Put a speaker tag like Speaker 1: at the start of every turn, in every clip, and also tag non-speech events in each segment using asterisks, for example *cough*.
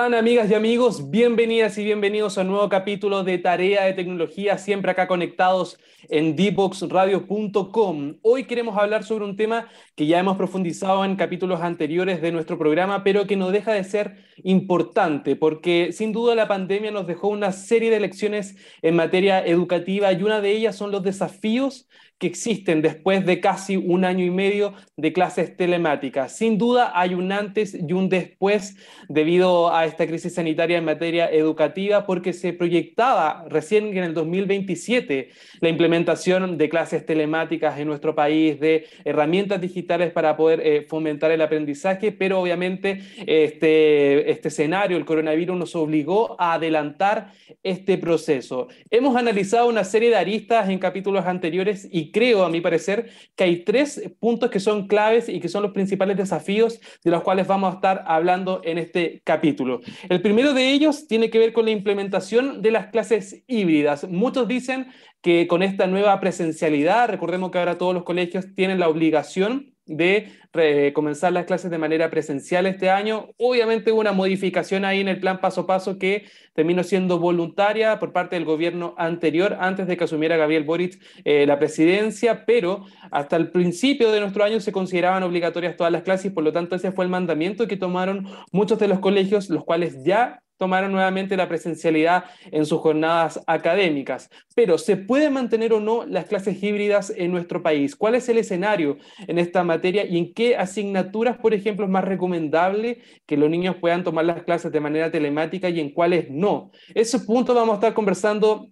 Speaker 1: ¿Cómo están amigas y amigos? Bienvenidas y bienvenidos a un nuevo capítulo de Tarea de Tecnología, siempre acá conectados en dboxradio.com. Hoy queremos hablar sobre un tema que ya hemos profundizado en capítulos anteriores de nuestro programa, pero que no deja de ser importante, porque sin duda la pandemia nos dejó una serie de lecciones en materia educativa y una de ellas son los desafíos que existen después de casi un año y medio de clases telemáticas. Sin duda hay un antes y un después debido a esta crisis sanitaria en materia educativa porque se proyectaba recién en el 2027 la implementación de clases telemáticas en nuestro país, de herramientas digitales para poder eh, fomentar el aprendizaje, pero obviamente este, este escenario, el coronavirus, nos obligó a adelantar este proceso. Hemos analizado una serie de aristas en capítulos anteriores y creo, a mi parecer, que hay tres puntos que son claves y que son los principales desafíos de los cuales vamos a estar hablando en este capítulo. El primero de ellos tiene que ver con la implementación de las clases híbridas. Muchos dicen que con esta nueva presencialidad, recordemos que ahora todos los colegios tienen la obligación de comenzar las clases de manera presencial este año. Obviamente hubo una modificación ahí en el plan paso a paso que terminó siendo voluntaria por parte del gobierno anterior, antes de que asumiera Gabriel Boric eh, la presidencia, pero hasta el principio de nuestro año se consideraban obligatorias todas las clases por lo tanto ese fue el mandamiento que tomaron muchos de los colegios, los cuales ya tomaron nuevamente la presencialidad en sus jornadas académicas. Pero, ¿se pueden mantener o no las clases híbridas en nuestro país? ¿Cuál es el escenario en esta materia y en qué asignaturas, por ejemplo, es más recomendable que los niños puedan tomar las clases de manera telemática y en cuáles no? Ese punto vamos a estar conversando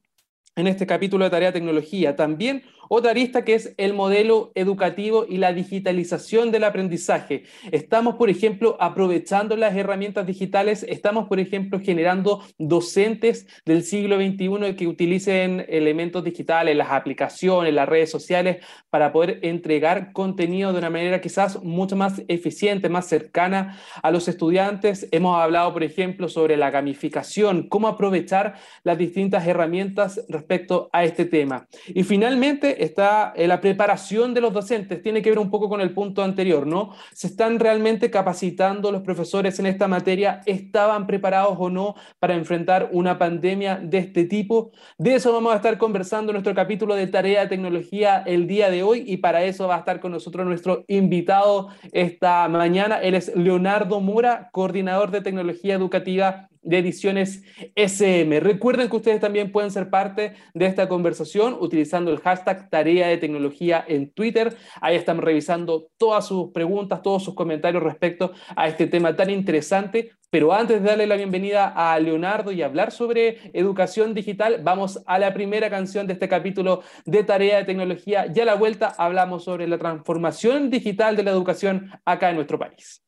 Speaker 1: en este capítulo de Tarea Tecnología. También otra arista que es el modelo educativo y la digitalización del aprendizaje. Estamos, por ejemplo, aprovechando las herramientas digitales, estamos, por ejemplo, generando docentes del siglo XXI que utilicen elementos digitales, las aplicaciones, las redes sociales, para poder entregar contenido de una manera quizás mucho más eficiente, más cercana a los estudiantes. Hemos hablado, por ejemplo, sobre la gamificación, cómo aprovechar las distintas herramientas respecto a este tema. Y finalmente, está eh, la preparación de los docentes, tiene que ver un poco con el punto anterior, ¿no? ¿Se están realmente capacitando los profesores en esta materia? ¿Estaban preparados o no para enfrentar una pandemia de este tipo? De eso vamos a estar conversando en nuestro capítulo de Tarea de Tecnología el día de hoy y para eso va a estar con nosotros nuestro invitado esta mañana. Él es Leonardo Mura, coordinador de tecnología educativa de Ediciones SM. Recuerden que ustedes también pueden ser parte de esta conversación utilizando el hashtag Tarea de Tecnología en Twitter. Ahí estamos revisando todas sus preguntas, todos sus comentarios respecto a este tema tan interesante. Pero antes de darle la bienvenida a Leonardo y hablar sobre educación digital, vamos a la primera canción de este capítulo de Tarea de Tecnología. Ya a la vuelta hablamos sobre la transformación digital de la educación acá en nuestro país.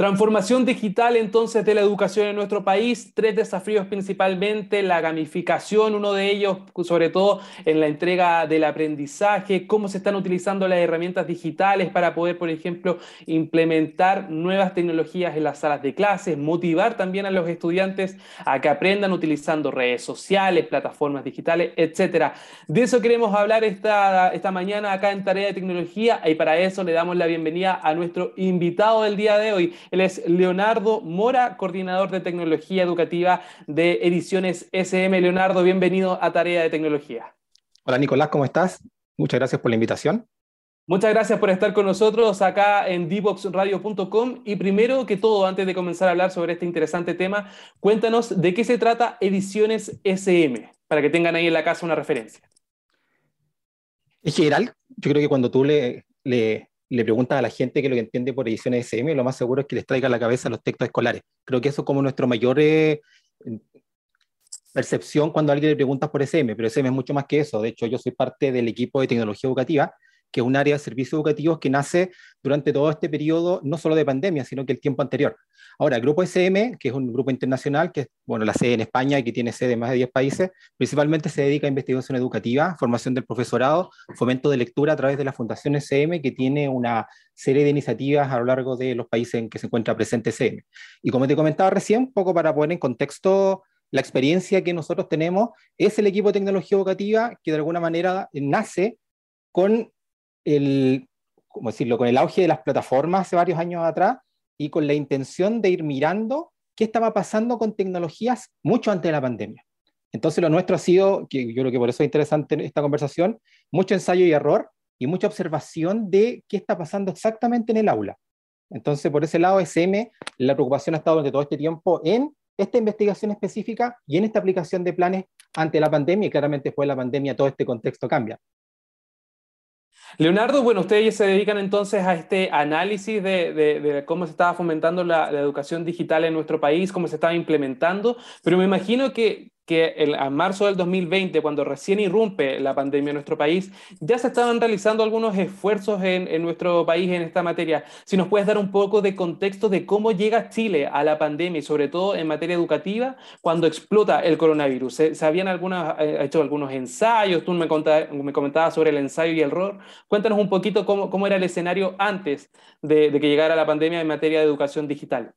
Speaker 1: Transformación digital entonces de la educación en nuestro país, tres desafíos principalmente, la gamificación, uno de ellos sobre todo en la entrega del aprendizaje, cómo se están utilizando las herramientas digitales para poder, por ejemplo, implementar nuevas tecnologías en las salas de clases, motivar también a los estudiantes a que aprendan utilizando redes sociales, plataformas digitales, etc. De eso queremos hablar esta, esta mañana acá en Tarea de Tecnología y para eso le damos la bienvenida a nuestro invitado del día de hoy. Él es Leonardo Mora, coordinador de tecnología educativa de Ediciones SM. Leonardo, bienvenido a Tarea de Tecnología.
Speaker 2: Hola Nicolás, ¿cómo estás? Muchas gracias por la invitación.
Speaker 1: Muchas gracias por estar con nosotros acá en dboxradio.com y primero que todo, antes de comenzar a hablar sobre este interesante tema, cuéntanos de qué se trata Ediciones SM, para que tengan ahí en la casa una referencia.
Speaker 2: En general, yo creo que cuando tú le, le le preguntas a la gente que lo que entiende por ediciones SM, lo más seguro es que les traiga a la cabeza los textos escolares. Creo que eso es como nuestro mayor eh, percepción cuando alguien le preguntas por SM, pero SM es mucho más que eso. De hecho, yo soy parte del equipo de tecnología educativa, que es un área de servicios educativos que nace durante todo este periodo, no solo de pandemia, sino que el tiempo anterior. Ahora, el Grupo SM, que es un grupo internacional, que es bueno, la sede en España y que tiene sede en más de 10 países, principalmente se dedica a investigación educativa, formación del profesorado, fomento de lectura a través de la Fundación SM, que tiene una serie de iniciativas a lo largo de los países en que se encuentra presente SM. Y como te comentaba recién, un poco para poner en contexto la experiencia que nosotros tenemos, es el equipo de tecnología educativa que de alguna manera nace con el, ¿cómo decirlo?, con el auge de las plataformas hace varios años atrás y con la intención de ir mirando qué estaba pasando con tecnologías mucho antes de la pandemia. Entonces lo nuestro ha sido, que yo creo que por eso es interesante esta conversación, mucho ensayo y error y mucha observación de qué está pasando exactamente en el aula. Entonces, por ese lado, SM, la preocupación ha estado durante todo este tiempo en esta investigación específica y en esta aplicación de planes ante la pandemia, y claramente después de la pandemia todo este contexto cambia.
Speaker 1: Leonardo, bueno, ustedes se dedican entonces a este análisis de, cómo se estaba fomentando la, la, educación digital en nuestro país, cómo se estaba implementando, pero me imagino que que el, marzo del 2020, cuando recién irrumpe la pandemia en nuestro país, ya se estaban realizando algunos esfuerzos en, en, nuestro país en esta materia. Si nos puedes dar un poco de contexto de cómo llega Chile a la pandemia y sobre todo en materia educativa cuando explota el coronavirus. ¿Se, se habían algunas, eh, hecho algunos ensayos? Tú me, me comentabas sobre el ensayo y el error. Cuéntanos un poquito cómo, cómo era el escenario antes de, de que llegara la pandemia en materia de educación digital.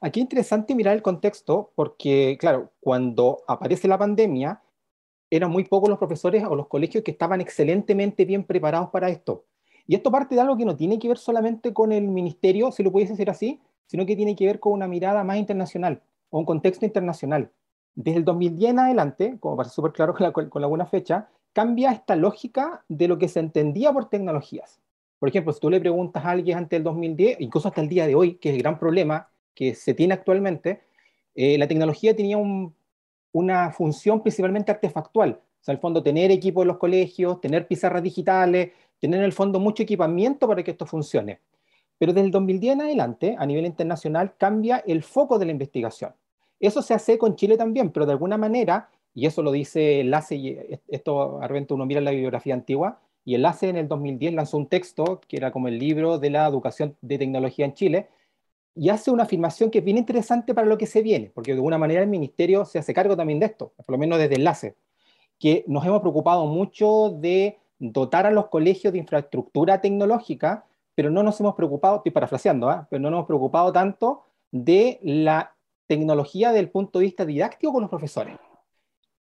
Speaker 2: Aquí es interesante mirar el contexto porque, claro, cuando aparece la pandemia, eran muy pocos los profesores o los colegios que estaban excelentemente bien preparados para esto. Y esto parte de algo que no tiene que ver solamente con el ministerio, si lo pudiese decir así, sino que tiene que ver con una mirada más internacional o un contexto internacional. Desde el 2010 en adelante, como parece súper claro *laughs* con, la, con alguna fecha, cambia esta lógica de lo que se entendía por tecnologías. Por ejemplo, si tú le preguntas a alguien antes del 2010, incluso hasta el día de hoy, que es el gran problema, que se tiene actualmente, eh, la tecnología tenía una función principalmente artefactual. O sea, el fondo, tener equipo en los colegios, tener pizarras digitales, tener en el fondo mucho equipamiento para que esto funcione. Pero desde el 2010 en adelante, a nivel internacional, cambia el foco de la investigación. Eso se hace con Chile también, pero de alguna manera, y eso lo dice Enlace, y esto de repente uno mira la bibliografía antigua, y Enlace en el 2010 lanzó un texto que era como el libro de la educación de tecnología en Chile, y hace una afirmación que es bien interesante para lo que se viene, porque de alguna manera el ministerio se hace cargo también de esto, por lo menos desde enlace, que nos hemos preocupado mucho de dotar a los colegios de infraestructura tecnológica, pero no nos hemos preocupado, estoy parafraseando, ¿eh? pero no nos hemos preocupado tanto de la tecnología desde el punto de vista didáctico con los profesores.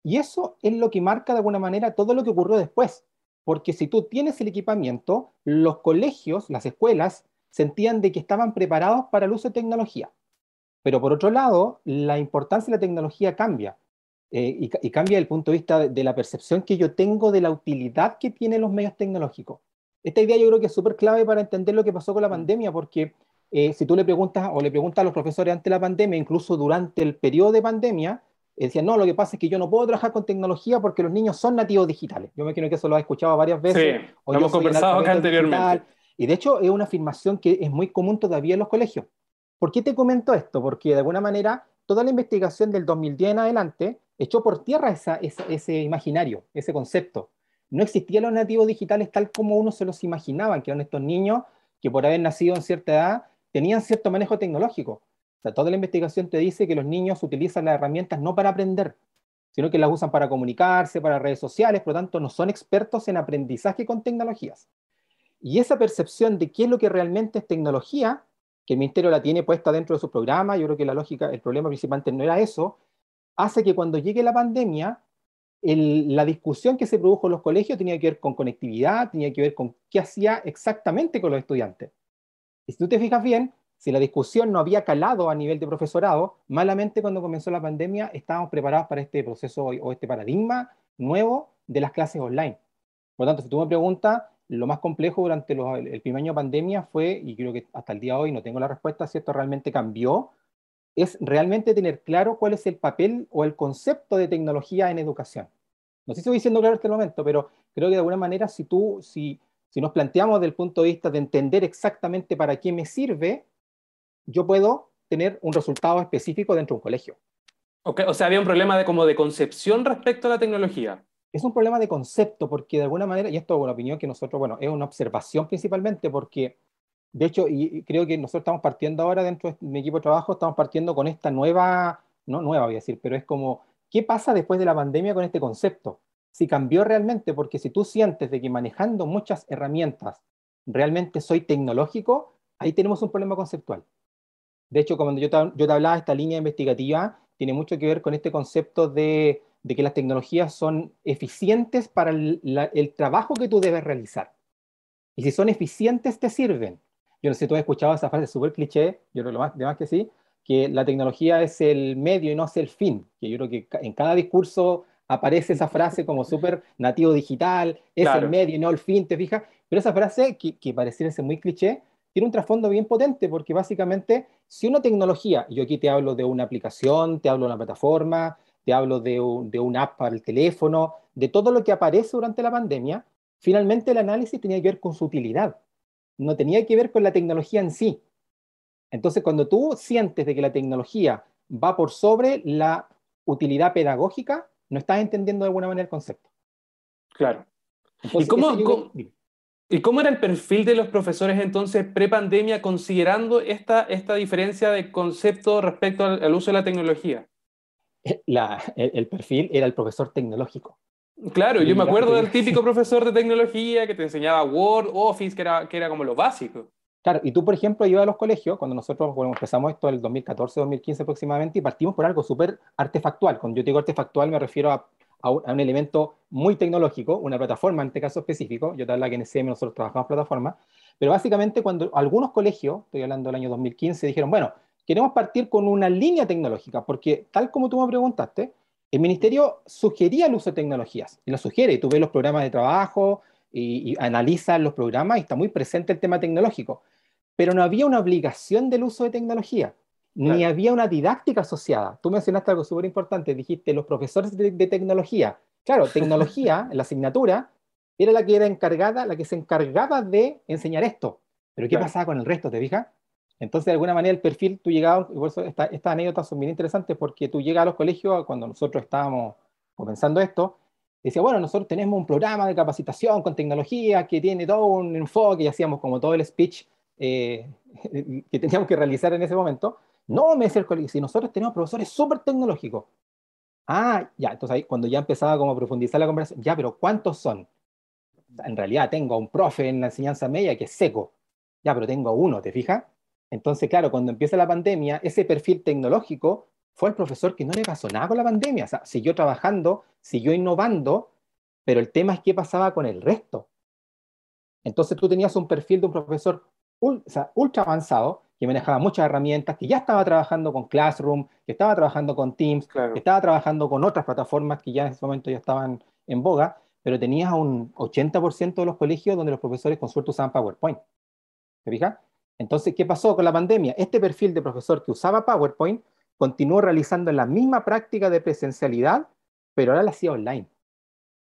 Speaker 2: Y eso es lo que marca de alguna manera todo lo que ocurrió después, porque si tú tienes el equipamiento, los colegios, las escuelas, sentían de que estaban preparados para el uso de tecnología. Pero por otro lado, la importancia de la tecnología cambia. Eh, y, cambia el punto de vista de, la percepción que yo tengo de la utilidad que tienen los medios tecnológicos. Esta idea yo creo que es súper clave para entender lo que pasó con la mm. pandemia, porque eh, si tú le preguntas o le preguntas a los profesores ante la pandemia, incluso durante el periodo de pandemia, eh, decían, no, lo que pasa es que yo no puedo trabajar con tecnología porque los niños son nativos digitales. Yo me imagino que eso lo has escuchado varias veces.
Speaker 1: Sí, lo hemos conversado acá anteriormente.
Speaker 2: Y de hecho es una afirmación que es muy común todavía en los colegios. ¿Por qué te comento esto? Porque de alguna manera toda la investigación del 2010 en adelante echó por tierra ese imaginario, ese concepto. No existían los nativos digitales tal como uno se los imaginaba, que eran estos niños que por haber nacido en cierta edad tenían cierto manejo tecnológico. O sea, toda la investigación te dice que los niños utilizan las herramientas no para aprender, sino que las usan para comunicarse, para redes sociales, por lo tanto no son expertos en aprendizaje con tecnologías. Y esa percepción de qué es lo que realmente es tecnología, que el ministerio la tiene puesta dentro de su programa, yo creo que la lógica, el problema principalmente no era eso, hace que cuando llegue la pandemia, la discusión que se produjo en los colegios tenía que ver con conectividad, tenía que ver con qué hacía exactamente con los estudiantes. Y si tú te fijas bien, si la discusión no había calado a nivel de profesorado, malamente cuando comenzó la pandemia estábamos preparados para este proceso o este paradigma nuevo de las clases online. Por lo tanto, si tú me preguntas, lo más complejo durante el, primer año de pandemia fue, y creo que hasta el día de hoy no tengo la respuesta si esto realmente cambió, es realmente tener claro cuál es el papel o el concepto de tecnología en educación. No sé si estoy diciendo claro en este momento, pero creo que de alguna manera si tú, si Si nos planteamos desde el punto de vista de entender exactamente para qué me sirve, yo puedo tener un resultado específico dentro de un colegio.
Speaker 1: o sea, había un problema de, como de concepción respecto a la tecnología.
Speaker 2: Es un problema de concepto, porque de alguna manera, y esto es una opinión que nosotros, bueno, es una observación principalmente, porque de hecho, y creo que nosotros estamos partiendo ahora dentro de mi equipo de trabajo, estamos partiendo con esta nueva, no nueva voy a decir, pero es como, ¿qué pasa después de la pandemia con este concepto? Si cambió realmente, porque si tú sientes de que manejando muchas herramientas realmente soy tecnológico, ahí tenemos un problema conceptual. De hecho, cuando yo te, yo te hablaba de esta línea investigativa, tiene mucho que ver con este concepto de, que las tecnologías son eficientes para el, trabajo que tú debes realizar. Y si son eficientes, te sirven. Yo no sé si tú has escuchado esa frase súper cliché, yo creo lo más, de más que sí, que la tecnología es el medio y no es el fin. Que yo creo que en cada discurso aparece esa frase como súper nativo digital, es el medio y no el fin, ¿te fijas? Pero esa frase, que, que pareciera ser muy cliché, tiene un trasfondo bien potente, porque básicamente, si una tecnología, yo aquí te hablo de una aplicación, te hablo de una plataforma, te hablo de, un, de una app para el teléfono, de todo lo que aparece durante la pandemia, finalmente el análisis tenía que ver con su utilidad, no tenía que ver con la tecnología en sí. Entonces, cuando tú sientes de que la tecnología va por sobre la utilidad pedagógica, no estás entendiendo de alguna manera el concepto.
Speaker 1: Claro. ¿Y cómo, ¿Y cómo era el perfil de los profesores entonces pre-pandemia considerando esta, esta diferencia de concepto respecto al, uso de la tecnología? *laughs*
Speaker 2: el, perfil era el profesor tecnológico.
Speaker 1: Claro, yo me acuerdo del típico profesor de tecnología que te enseñaba Word, Office, que era, que era como lo básico.
Speaker 2: Claro, y tú, por ejemplo, ibas a los colegios, cuando nosotros empezamos esto en el 2014, 2015 aproximadamente, y partimos por algo súper artefactual. Cuando yo digo artefactual me refiero a a un, elemento muy tecnológico, una plataforma en este caso específico, yo te hablo que en SM nosotros trabajamos plataforma, pero básicamente cuando algunos colegios, estoy hablando del año 2015, dijeron, bueno, queremos partir con una línea tecnológica, porque tal como tú me preguntaste, el ministerio sugería el uso de tecnologías, y lo sugiere, y tú ves los programas de trabajo, y, y analizas los programas, y está muy presente el tema tecnológico, pero no había una obligación del uso de tecnología ni había una didáctica asociada. Tú mencionaste algo súper importante, dijiste los profesores de, tecnología. Claro, *laughs* tecnología, la asignatura, era la que era encargada, la que se encargaba de enseñar esto. Pero ¿qué pasaba con el resto, te fijas? Entonces, de alguna manera, el perfil, tú llegabas, y por eso estas esta anécdotas son bien interesantes, porque tú llegas a los colegios, cuando nosotros estábamos comenzando esto, decía, bueno, nosotros tenemos un programa de capacitación con tecnología que tiene todo un enfoque, y hacíamos como todo el speech eh, *laughs* que teníamos que realizar en ese momento, no, me decía el colegio, si nosotros tenemos profesores súper tecnológicos. Ah, ya, entonces ahí cuando ya empezaba como a profundizar la conversación, ya, pero ¿cuántos son? En realidad tengo a un profe en la enseñanza media que es seco. Ya, pero tengo uno, ¿te fijas? Entonces, claro, cuando empieza la pandemia, ese perfil tecnológico fue el profesor que no le pasó nada con la pandemia. O sea, siguió trabajando, siguió innovando, pero el tema es qué pasaba con el resto. Entonces tú tenías un perfil de un profesor ultra avanzado, que manejaba muchas herramientas, que ya estaba trabajando con Classroom, que estaba trabajando con Teams, que estaba trabajando con otras plataformas que ya en ese momento ya estaban en boga, pero tenías un 80% de los colegios donde los profesores con suerte usaban PowerPoint. ¿Te fijas? Entonces, ¿qué pasó con la pandemia? Este perfil de profesor que usaba PowerPoint continuó realizando la misma práctica de presencialidad, pero ahora la hacía online.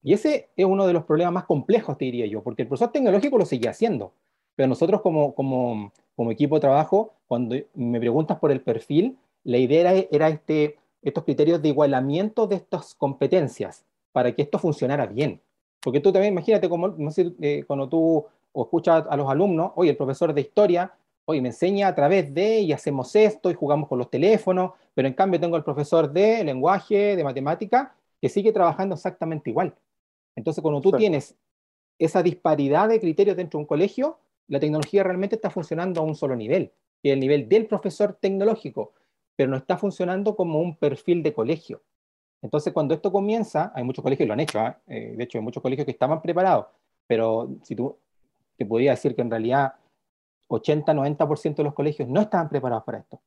Speaker 2: Y ese es uno de los problemas más complejos, te diría yo, porque el profesor tecnológico lo seguía haciendo, pero nosotros como, equipo de trabajo, cuando me preguntas por el perfil, la idea era, este, estos criterios de igualamiento de estas competencias para que esto funcionara bien. Porque tú también, imagínate, como, eh, cuando tú escuchas a los alumnos, oye, el profesor de historia, oye, me enseña a través de, y hacemos esto, y jugamos con los teléfonos, pero en cambio tengo el profesor de lenguaje, de matemática, que sigue trabajando exactamente igual. Entonces, cuando tú tienes esa disparidad de criterios dentro de un colegio, la tecnología realmente está funcionando a un solo nivel, que es el nivel del profesor tecnológico, pero no está funcionando como un perfil de colegio. Entonces, cuando esto comienza, hay muchos colegios que lo han hecho, ¿ah? eh, de hecho, hay muchos colegios que estaban preparados, pero si tú te podría decir que en realidad 80-90% de los colegios no estaban preparados para esto.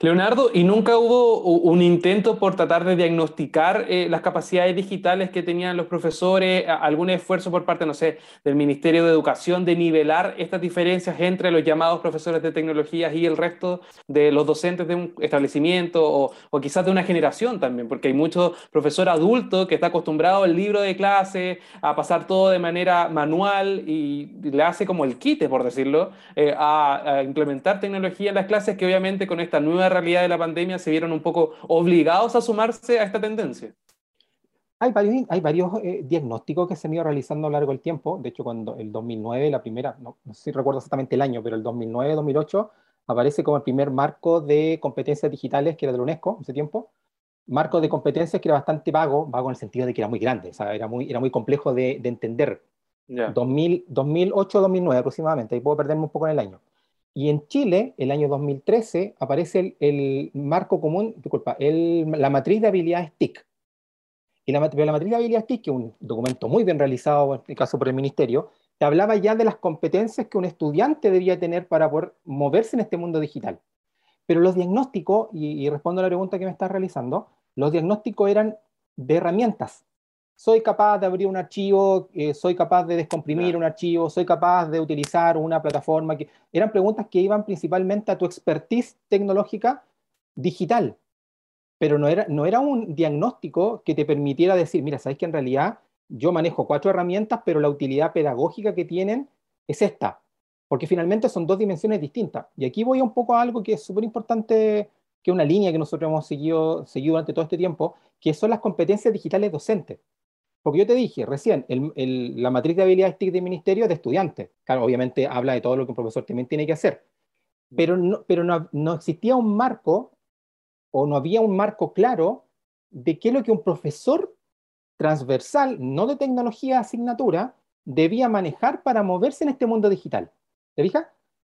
Speaker 1: Leonardo, ¿y nunca hubo un intento por tratar de diagnosticar eh, las capacidades digitales que tenían los profesores? ¿Algún esfuerzo por parte, no sé, del Ministerio de Educación de nivelar estas diferencias entre los llamados profesores de tecnologías y el resto de los docentes de un establecimiento o, o quizás de una generación también? Porque hay muchos profesor adultos que está acostumbrado al libro de clase, a pasar todo de manera manual y le hace como el quite, por decirlo, eh, a, implementar tecnología en las clases que obviamente con esta nueva realidad de la pandemia se vieron un poco obligados a sumarse a esta tendencia?
Speaker 2: Hay varios, hay varios eh, diagnósticos que se han ido realizando a lo largo del tiempo. De hecho, cuando el 2009, la primera, no, sé si recuerdo exactamente el año, pero el 2009-2008 aparece como el primer marco de competencias digitales que era de la UNESCO, ese tiempo. Marco de competencias que era bastante vago, vago en el sentido de que era muy grande, o sea, era, muy, era muy complejo de, de entender. 2008-2009 aproximadamente, ahí puedo perderme un poco en el año. Y en Chile, el año 2013, aparece el, marco común, disculpa, la matriz de habilidades TIC. Y la, la, matriz de habilidades TIC, que es un documento muy bien realizado, en este caso por el Ministerio, te hablaba ya de las competencias que un estudiante debía tener para poder moverse en este mundo digital. Pero los diagnósticos, y, y respondo a la pregunta que me estás realizando, los diagnósticos eran de herramientas, soy capaz de abrir un archivo, eh, soy capaz de descomprimir un archivo, soy capaz de utilizar una plataforma. Que... Eran preguntas que iban principalmente a tu expertise tecnológica digital, pero no era, no era un diagnóstico que te permitiera decir, mira, sabes que en realidad yo manejo cuatro herramientas, pero la utilidad pedagógica que tienen es esta, porque finalmente son dos dimensiones distintas. Y aquí voy un poco a algo que es súper importante, que es una línea que nosotros hemos seguido, seguido durante todo este tiempo, que son las competencias digitales docentes. Porque yo te dije recién, la matriz de habilidades TIC del ministerio es de estudiantes. Claro, obviamente habla de todo lo que un profesor también tiene que hacer. Pero no, pero no, no existía un marco o no había un marco claro de qué es lo que un profesor transversal, no de tecnología asignatura, debía manejar para moverse en este mundo digital. ¿Te fijas?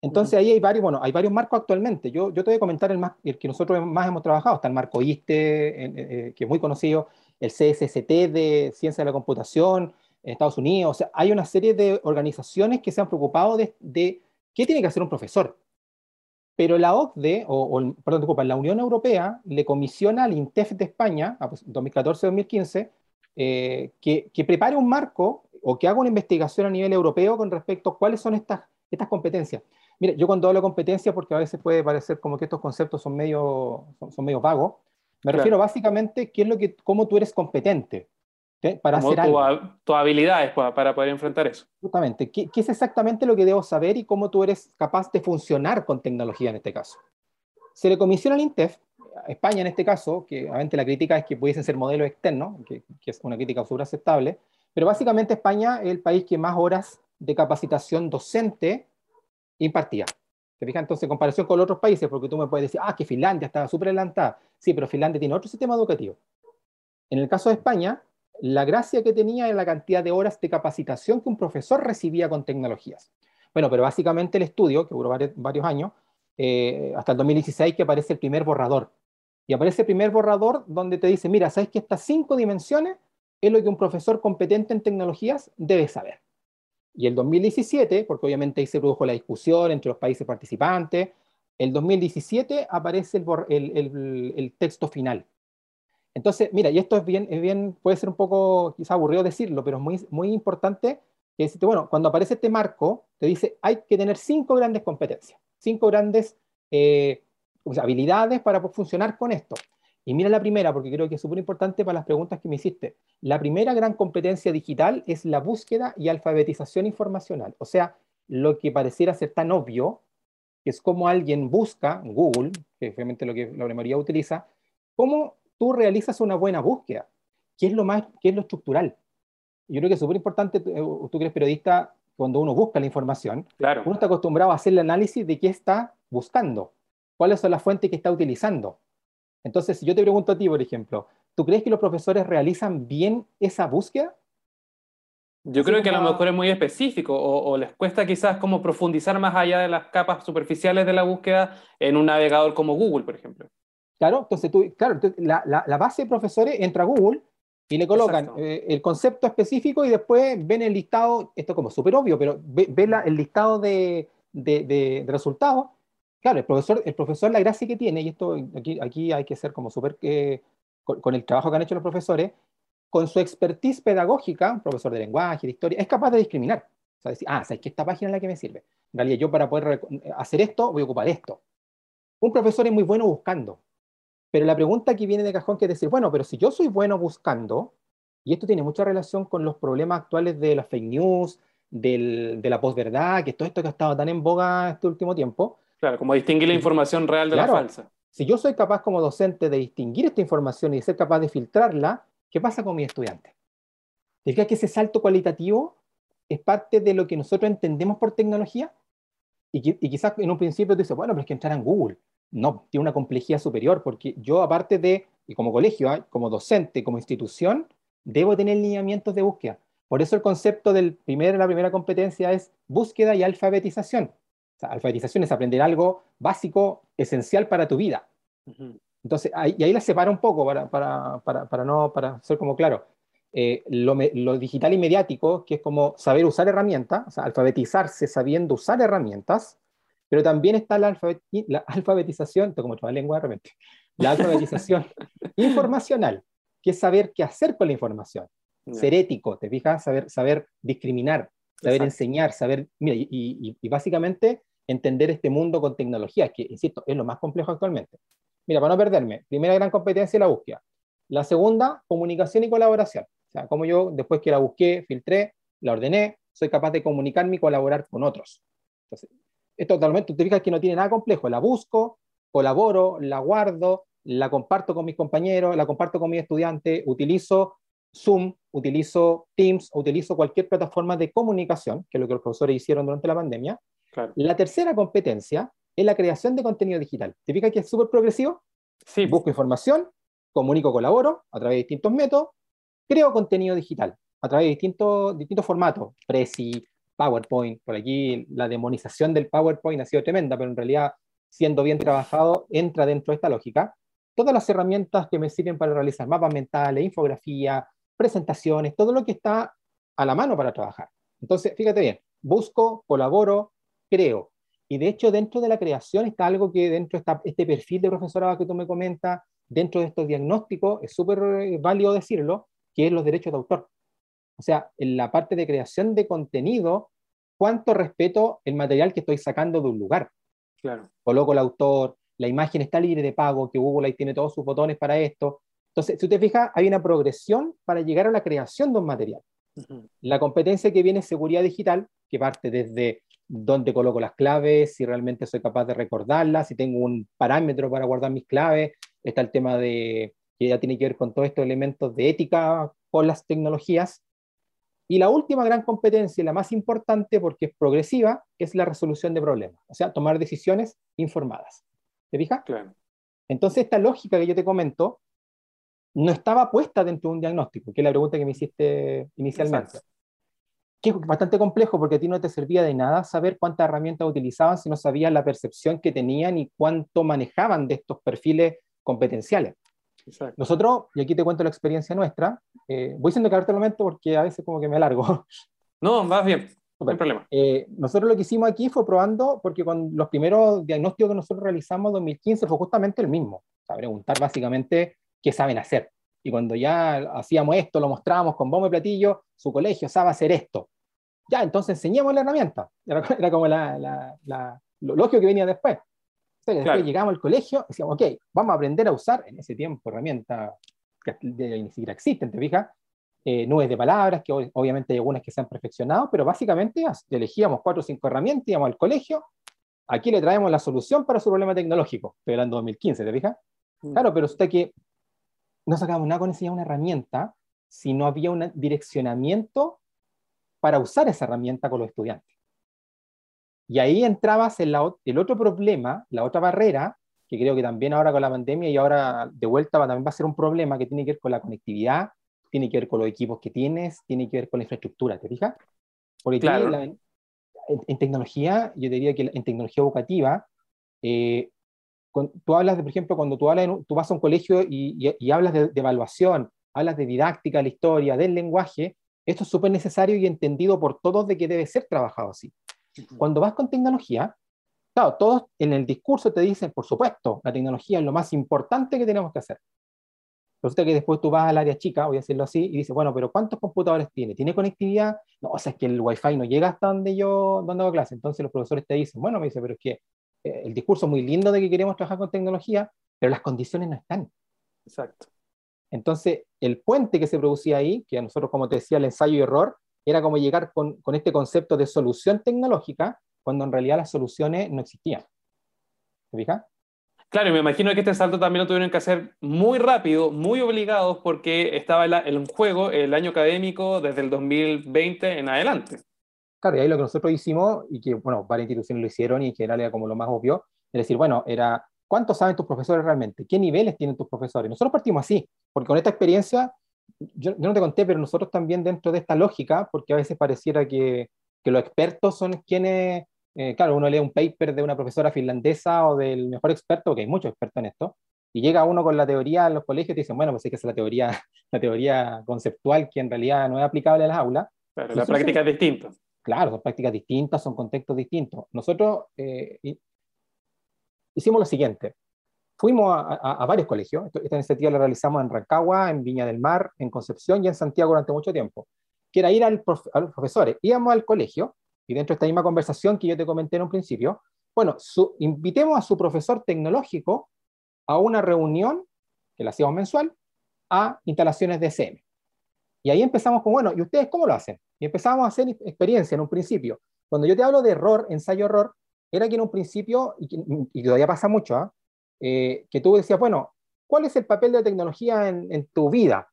Speaker 2: Entonces ahí hay varios, bueno, hay varios marcos actualmente. Yo, yo te voy a comentar el, más, el que nosotros más hemos trabajado. Está el marco ISTE, eh, que es muy conocido el CSST de Ciencia de la Computación en Estados Unidos. O sea, hay una serie de organizaciones que se han preocupado de, qué tiene que hacer un profesor. Pero la OCDE, o, perdón, disculpa, la Unión Europea le comisiona al INTEF de España, 2014-2015, pues, eh, que, que, prepare un marco o que haga una investigación a nivel europeo con respecto a cuáles son estas, estas competencias. Mire, yo cuando hablo de competencia, porque a veces puede parecer como que estos conceptos son medio, son medio vagos, me refiero básicamente qué es lo que, cómo tú eres competente
Speaker 1: para hacer algo. Tus habilidades pues, para poder enfrentar eso.
Speaker 2: Justamente, ¿Qué, ¿qué, es exactamente lo que debo saber y cómo tú eres capaz de funcionar con tecnología en este caso? Se le comisiona al INTEF, a España en este caso, que obviamente la crítica es que pudiesen ser modelos externos, que, que es una crítica súper aceptable, pero básicamente España es el país que más horas de capacitación docente impartía. ¿Te fijas? Entonces, en comparación con otros países, porque tú me puedes decir, ah, que Finlandia está súper adelantada. Sí, pero Finlandia tiene otro sistema educativo. En el caso de España, la gracia que tenía era la cantidad de horas de capacitación que un profesor recibía con tecnologías. Bueno, pero básicamente el estudio, que duró varios, años, eh, hasta el 2016, que aparece el primer borrador. Y aparece el primer borrador donde te dice, mira, ¿sabes que estas cinco dimensiones es lo que un profesor competente en tecnologías debe saber? Y el 2017, porque obviamente ahí se produjo la discusión entre los países participantes, el 2017 aparece el, texto final. Entonces, mira, y esto es bien, es bien, puede ser un poco quizá aburrido decirlo, pero es muy, muy importante que bueno, cuando aparece este marco, te dice, hay que tener cinco grandes competencias, cinco grandes eh, habilidades para funcionar con esto. Y mira la primera, porque creo que es súper importante para las preguntas que me hiciste. La primera gran competencia digital es la búsqueda y alfabetización informacional. O sea, lo que pareciera ser tan obvio, que es como alguien busca, Google, que es obviamente lo que la mayoría utiliza, cómo tú realizas una buena búsqueda, qué es lo, más, qué es lo estructural. Yo creo que es súper importante, eh, tú que eres periodista, cuando uno busca la información,
Speaker 1: claro.
Speaker 2: uno está acostumbrado a hacer el análisis de qué está buscando, cuáles son las fuentes que está utilizando entonces, si yo te pregunto a ti, por ejemplo, ¿tú crees que los profesores realizan bien esa búsqueda?
Speaker 1: Yo creo que a lo mejor es muy específico o, les cuesta quizás como profundizar más allá de las capas superficiales de la búsqueda en un navegador como Google, por ejemplo.
Speaker 2: Claro, entonces tú, claro, la, la, base de profesores entra a Google y le colocan eh, el concepto específico y después ven el listado, esto como súper obvio, pero ve, el listado de, de, de resultados claro, el profesor, el profesor la gracia que tiene, y esto aquí, aquí hay que ser como súper, eh, con, el trabajo que han hecho los profesores, con su expertise pedagógica, un profesor de lenguaje, de historia, es capaz de discriminar. O sea, decir, ah, ¿sabes que esta página es la que me sirve? En realidad, yo para poder hacer esto, voy a ocupar esto. Un profesor es muy bueno buscando, pero la pregunta que viene de cajón que es decir, bueno, pero si yo soy bueno buscando, y esto tiene mucha relación con los problemas actuales de las fake news, del, de la posverdad, que todo esto que ha estado tan en boga este último tiempo.
Speaker 1: Claro, como distinguir la información real de la falsa.
Speaker 2: Si yo soy capaz como docente de distinguir esta información y de ser capaz de filtrarla, ¿qué pasa con mi estudiante? ¿Diga que ese salto cualitativo es parte de lo que nosotros entendemos por tecnología? Y, y quizás en un principio te dices, bueno, pero es que entrar en Google. No, tiene una complejidad superior, porque yo aparte de, y como colegio, ¿ah? como docente, como institución, debo tener lineamientos de búsqueda. Por eso el concepto de la primera competencia es búsqueda y alfabetización. Alfabetización es aprender algo básico, esencial para tu vida. Entonces, y ahí la separa un poco para, para, para, para no, para ser como claro. Eh, lo, lo, digital y mediático, que es como saber usar herramientas, o sea, alfabetizarse sabiendo usar herramientas, pero también está la, la alfabetización, como otra lengua de repente, la alfabetización *laughs* informacional, que es saber qué hacer con la información ser ético, ¿te fijas? Saber, saber discriminar, saber enseñar, saber, mira, y, básicamente entender este mundo con tecnología, que, insisto, es lo más complejo actualmente. Mira, para no perderme, primera gran competencia, la búsqueda. La segunda, comunicación y colaboración. O sea, como yo, después que la busqué, filtré, la ordené, soy capaz de comunicarme y colaborar con otros. Entonces, esto totalmente, te fijas que no tiene nada complejo. La busco, colaboro, la guardo, la comparto con mis compañeros, la comparto con mis estudiantes, utilizo Zoom, utilizo Teams, utilizo cualquier plataforma de comunicación, que es lo que los profesores hicieron durante la pandemia. La tercera competencia es la creación de contenido digital. ¿Te fijas que es súper progresivo?
Speaker 1: Sí.
Speaker 2: Busco información, comunico, colaboro a través de distintos métodos, creo contenido digital a través de distintos, distintos formatos, Prezi, PowerPoint, por aquí la demonización del PowerPoint ha sido tremenda, pero en realidad, siendo bien trabajado, entra dentro de esta lógica. Todas las herramientas que me sirven para realizar mapas mentales, infografía, presentaciones, todo lo que está a la mano para trabajar. Entonces, fíjate bien, busco, colaboro, creo. Y de hecho, dentro de la creación está algo que dentro está este perfil de profesorado que tú me comentas, dentro de estos diagnósticos, es súper eh, válido decirlo, que es los derechos de autor. O sea, en la parte de creación de contenido, ¿cuánto respeto el material que estoy sacando de un lugar?
Speaker 1: Claro.
Speaker 2: Coloco el autor, la imagen está libre de pago, que Google ahí tiene todos sus botones para esto, entonces, si usted fija, hay una progresión para llegar a la creación de un material. La competencia que viene es seguridad digital, que parte desde dónde coloco las claves, si realmente soy capaz de recordarlas, si tengo un parámetro para guardar mis claves. Está el tema de que ya tiene que ver con todos estos elementos de ética con las tecnologías. Y la última gran competencia, la más importante porque es progresiva, es la resolución de problemas, o sea, tomar decisiones informadas. ¿Te fijas?
Speaker 1: Claro.
Speaker 2: Entonces, esta lógica que yo te comento no estaba puesta dentro de un diagnóstico, que es la pregunta que me hiciste inicialmente. Que es bastante complejo porque a ti no te servía de nada saber cuántas herramientas utilizaban si no sabías la percepción que tenían y cuánto manejaban de estos perfiles competenciales. Nosotros, y aquí te cuento la experiencia nuestra, eh, voy siendo que el momento porque a veces como que me alargo. *laughs*
Speaker 1: No, vas bien, no hay problema.
Speaker 2: Eh, nosotros lo que hicimos aquí fue probando, porque con los primeros diagnósticos que nosotros realizamos en 2015 fue justamente el mismo. O sea, preguntar básicamente qué saben hacer. Y cuando ya hacíamos esto, lo mostrábamos con bombo y platillo, su colegio sabe hacer esto. Ya, entonces enseñamos la herramienta. Era, *laughs* como la, lo lógico que venía después. Entonces, después llegamos al colegio y decíamos, ok, vamos a aprender a usar en ese tiempo herramientas que ni siquiera existen, ¿te fijas? Eh, nubes de palabras, que obviamente hay algunas que se han perfeccionado, pero básicamente elegíamos cuatro o cinco herramientas, íbamos al colegio, aquí le traemos la solución para su problema tecnológico. Estoy hablando de 2015, ¿te fijas? Mm. Claro, pero usted que no sacábamos nada con enseñar una herramienta si no había un direccionamiento para usar esa herramienta con los estudiantes. Y ahí entrabas en el otro problema, la otra barrera, que creo que también ahora con la pandemia y ahora de vuelta va, también va a ser un problema que tiene que ver con la conectividad, tiene que ver con los equipos que tienes, tiene que ver con la infraestructura, ¿te fijas? Porque
Speaker 1: claro.
Speaker 2: en, tecnología, yo diría que en tecnología educativa, eh, tú hablas de, por ejemplo, cuando tú, hablas tú vas a un colegio y, hablas de, evaluación, hablas de didáctica, la historia, del lenguaje, esto es súper necesario y entendido por todos de que debe ser trabajado así. Cuando vas con tecnología, claro, todos en el discurso te dicen, por supuesto, la tecnología es lo más importante que tenemos que hacer. Resulta que después tú vas al área chica, voy a decirlo así, y dices, bueno, pero ¿cuántos computadores tiene? ¿Tiene conectividad? No, o sea, es que el Wi-Fi no llega hasta donde yo donde hago clase. Entonces los profesores te dicen, bueno, me dice, pero es que el discurso muy lindo de que queremos trabajar con tecnología, pero las condiciones no están.
Speaker 1: Exacto.
Speaker 2: Entonces, el puente que se producía ahí, que a nosotros, como te decía, el ensayo y error, era como llegar con, con este concepto de solución tecnológica, cuando en realidad las soluciones no existían. ¿Te fijas?
Speaker 1: Claro, y me imagino que este salto también lo tuvieron que hacer muy rápido, muy obligados, porque estaba en juego el año académico desde el 2020 en adelante.
Speaker 2: Claro, y ahí lo que nosotros hicimos, y que, bueno, varias instituciones lo hicieron y que era como lo más obvio, es decir, bueno, era, ¿cuántos saben tus profesores realmente? ¿Qué niveles tienen tus profesores? Nosotros partimos así, porque con esta experiencia, yo, no te conté, pero nosotros también dentro de esta lógica, porque a veces pareciera que, que los expertos son quienes eh, claro, uno lee un paper de una profesora finlandesa o del mejor experto, que hay muchos expertos en esto, y llega uno con la teoría en los colegios y te dicen, bueno, pues es que es la teoría, *laughs* la teoría conceptual que en realidad no es aplicable a las aulas.
Speaker 1: Pero la práctica es distinta.
Speaker 2: Claro, son prácticas distintas, son contextos distintos. Nosotros eh, hicimos lo siguiente. Fuimos a, varios colegios. Esta iniciativa la realizamos en Rancagua, en Viña del Mar, en Concepción y en Santiago durante mucho tiempo. Que era ir al a los profesores. Íbamos al colegio y dentro de esta misma conversación que yo te comenté en un principio, bueno, invitemos a su profesor tecnológico a una reunión, que la hacíamos mensual, a instalaciones de SM. Y ahí empezamos con, bueno, ¿y ustedes cómo lo hacen? Y empezamos a hacer experiencia en un principio. Cuando yo te hablo de error, ensayo-error, era que en un principio, y, todavía pasa mucho, ¿ah? eh, que tú decías, bueno, ¿cuál es el papel de la tecnología en, tu vida?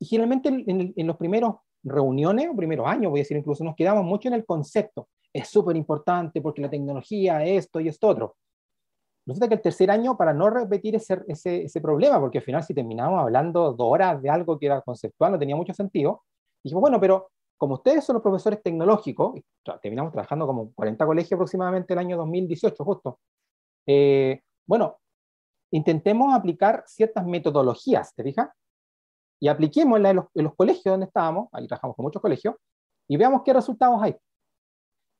Speaker 2: Y generalmente en, en, los primeros reuniones o primeros años, voy a decir incluso, nos quedamos mucho en el concepto. Es súper importante porque la tecnología, esto y esto otro. Resulta que el tercer año, para no repetir ese, problema, porque al final si terminamos hablando dos horas de algo que era conceptual, no tenía mucho sentido, dijimos, bueno, pero como ustedes son los profesores tecnológicos, terminamos trabajando como 40 colegios aproximadamente el año 2018, justo, eh, bueno, intentemos aplicar ciertas metodologías, ¿te fijas? y apliquémosla en los, en los colegios donde estábamos, ahí trabajamos con muchos colegios, y veamos qué resultados hay.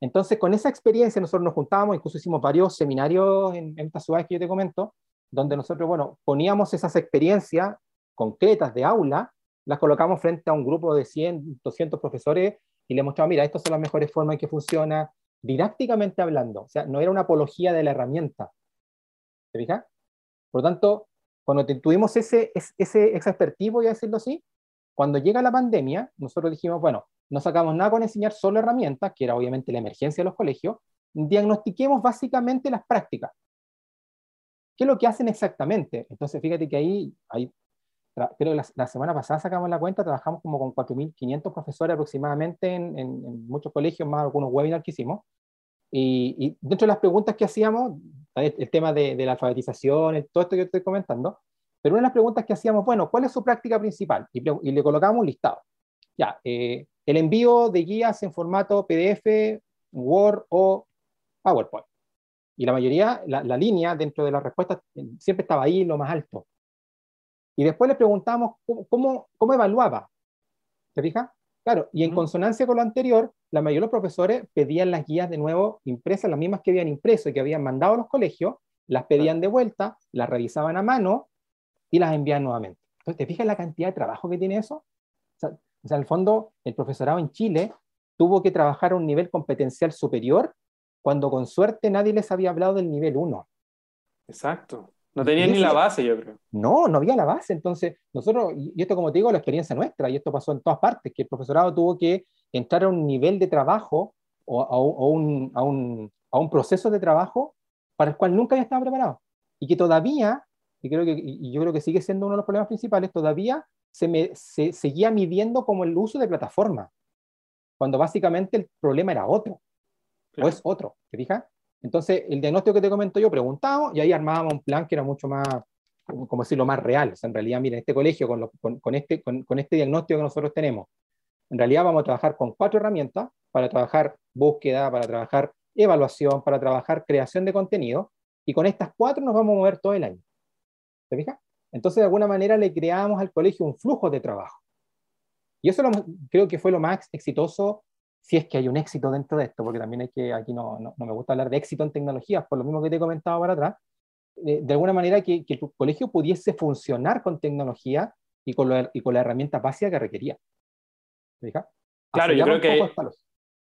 Speaker 2: Entonces, con esa experiencia nosotros nos juntábamos, incluso hicimos varios seminarios en, en estas ciudades que yo te comento, donde nosotros, bueno, poníamos esas experiencias concretas de aula, las colocamos frente a un grupo de 100, 200 profesores y les mostramos, mira, estas son las mejores formas en que funciona, didácticamente hablando, o sea, no era una apología de la herramienta. ¿Te fijas? Por lo tanto, cuando tuvimos ese, ese expertivo, voy a decirlo así, cuando llega la pandemia, nosotros dijimos, bueno, no sacamos nada con enseñar solo herramientas, que era obviamente la emergencia de los colegios, diagnostiquemos básicamente las prácticas. ¿Qué es lo que hacen exactamente? Entonces, fíjate que ahí, ahí creo que la, semana pasada sacamos la cuenta, trabajamos como con 4.500 profesores aproximadamente en, en, muchos colegios, más algunos webinars que hicimos. Y, y, dentro de las preguntas que hacíamos, el tema de, la alfabetización, todo esto que estoy comentando, pero una de las preguntas que hacíamos, bueno, ¿cuál es su práctica principal? Y, le colocamos un listado. Ya, eh, el envío de guías en formato PDF, Word o PowerPoint. Y la mayoría, la, línea dentro de las respuestas siempre estaba ahí lo más alto. Y después le preguntamos cómo, cómo, evaluaba. ¿Te fijas? Claro, y en consonancia con lo anterior, la mayoría de los profesores pedían las guías de nuevo impresas, las mismas que habían impreso y que habían mandado a los colegios, las pedían de vuelta, las revisaban a mano y las envían nuevamente. Entonces, ¿te fijas la cantidad de trabajo que tiene eso? O sea, en el fondo, el profesorado en Chile tuvo que trabajar a un nivel competencial superior cuando con suerte nadie les había hablado del nivel 1.
Speaker 1: Exacto. No tenían ni la base, yo creo.
Speaker 2: No, no había la base. Entonces, nosotros, y esto como te digo, la experiencia nuestra, y esto pasó en todas partes, que el profesorado tuvo que entrar a un nivel de trabajo o a, un, a, un, a un, proceso de trabajo para el cual nunca había estado preparado. Y que todavía, y, creo que, y yo creo que sigue siendo uno de los problemas principales, todavía se, me, se seguía midiendo como el uso de plataforma, cuando básicamente el problema era otro, o es otro, ¿te fijas? Entonces, el diagnóstico que te comento yo, preguntamos y ahí armábamos un plan que era mucho más, como decirlo, más real. O sea, en realidad, mira, este colegio, con, con, este, con, con, este diagnóstico que nosotros tenemos, en realidad vamos a trabajar con cuatro herramientas para trabajar búsqueda, para trabajar evaluación, para trabajar creación de contenido, y con estas cuatro nos vamos a mover todo el año. ¿Te fijas? Entonces, de alguna manera le creamos al colegio un flujo de trabajo. Y eso lo, creo que fue lo más exitoso si es que hay un éxito dentro de esto, porque también hay que, aquí no, no, me gusta hablar de éxito en tecnologías, por lo mismo que te he comentado para atrás, de alguna manera que, que, tu colegio pudiese funcionar con tecnología y con, la, y con la herramienta básica que requería.
Speaker 1: Claro, yo creo que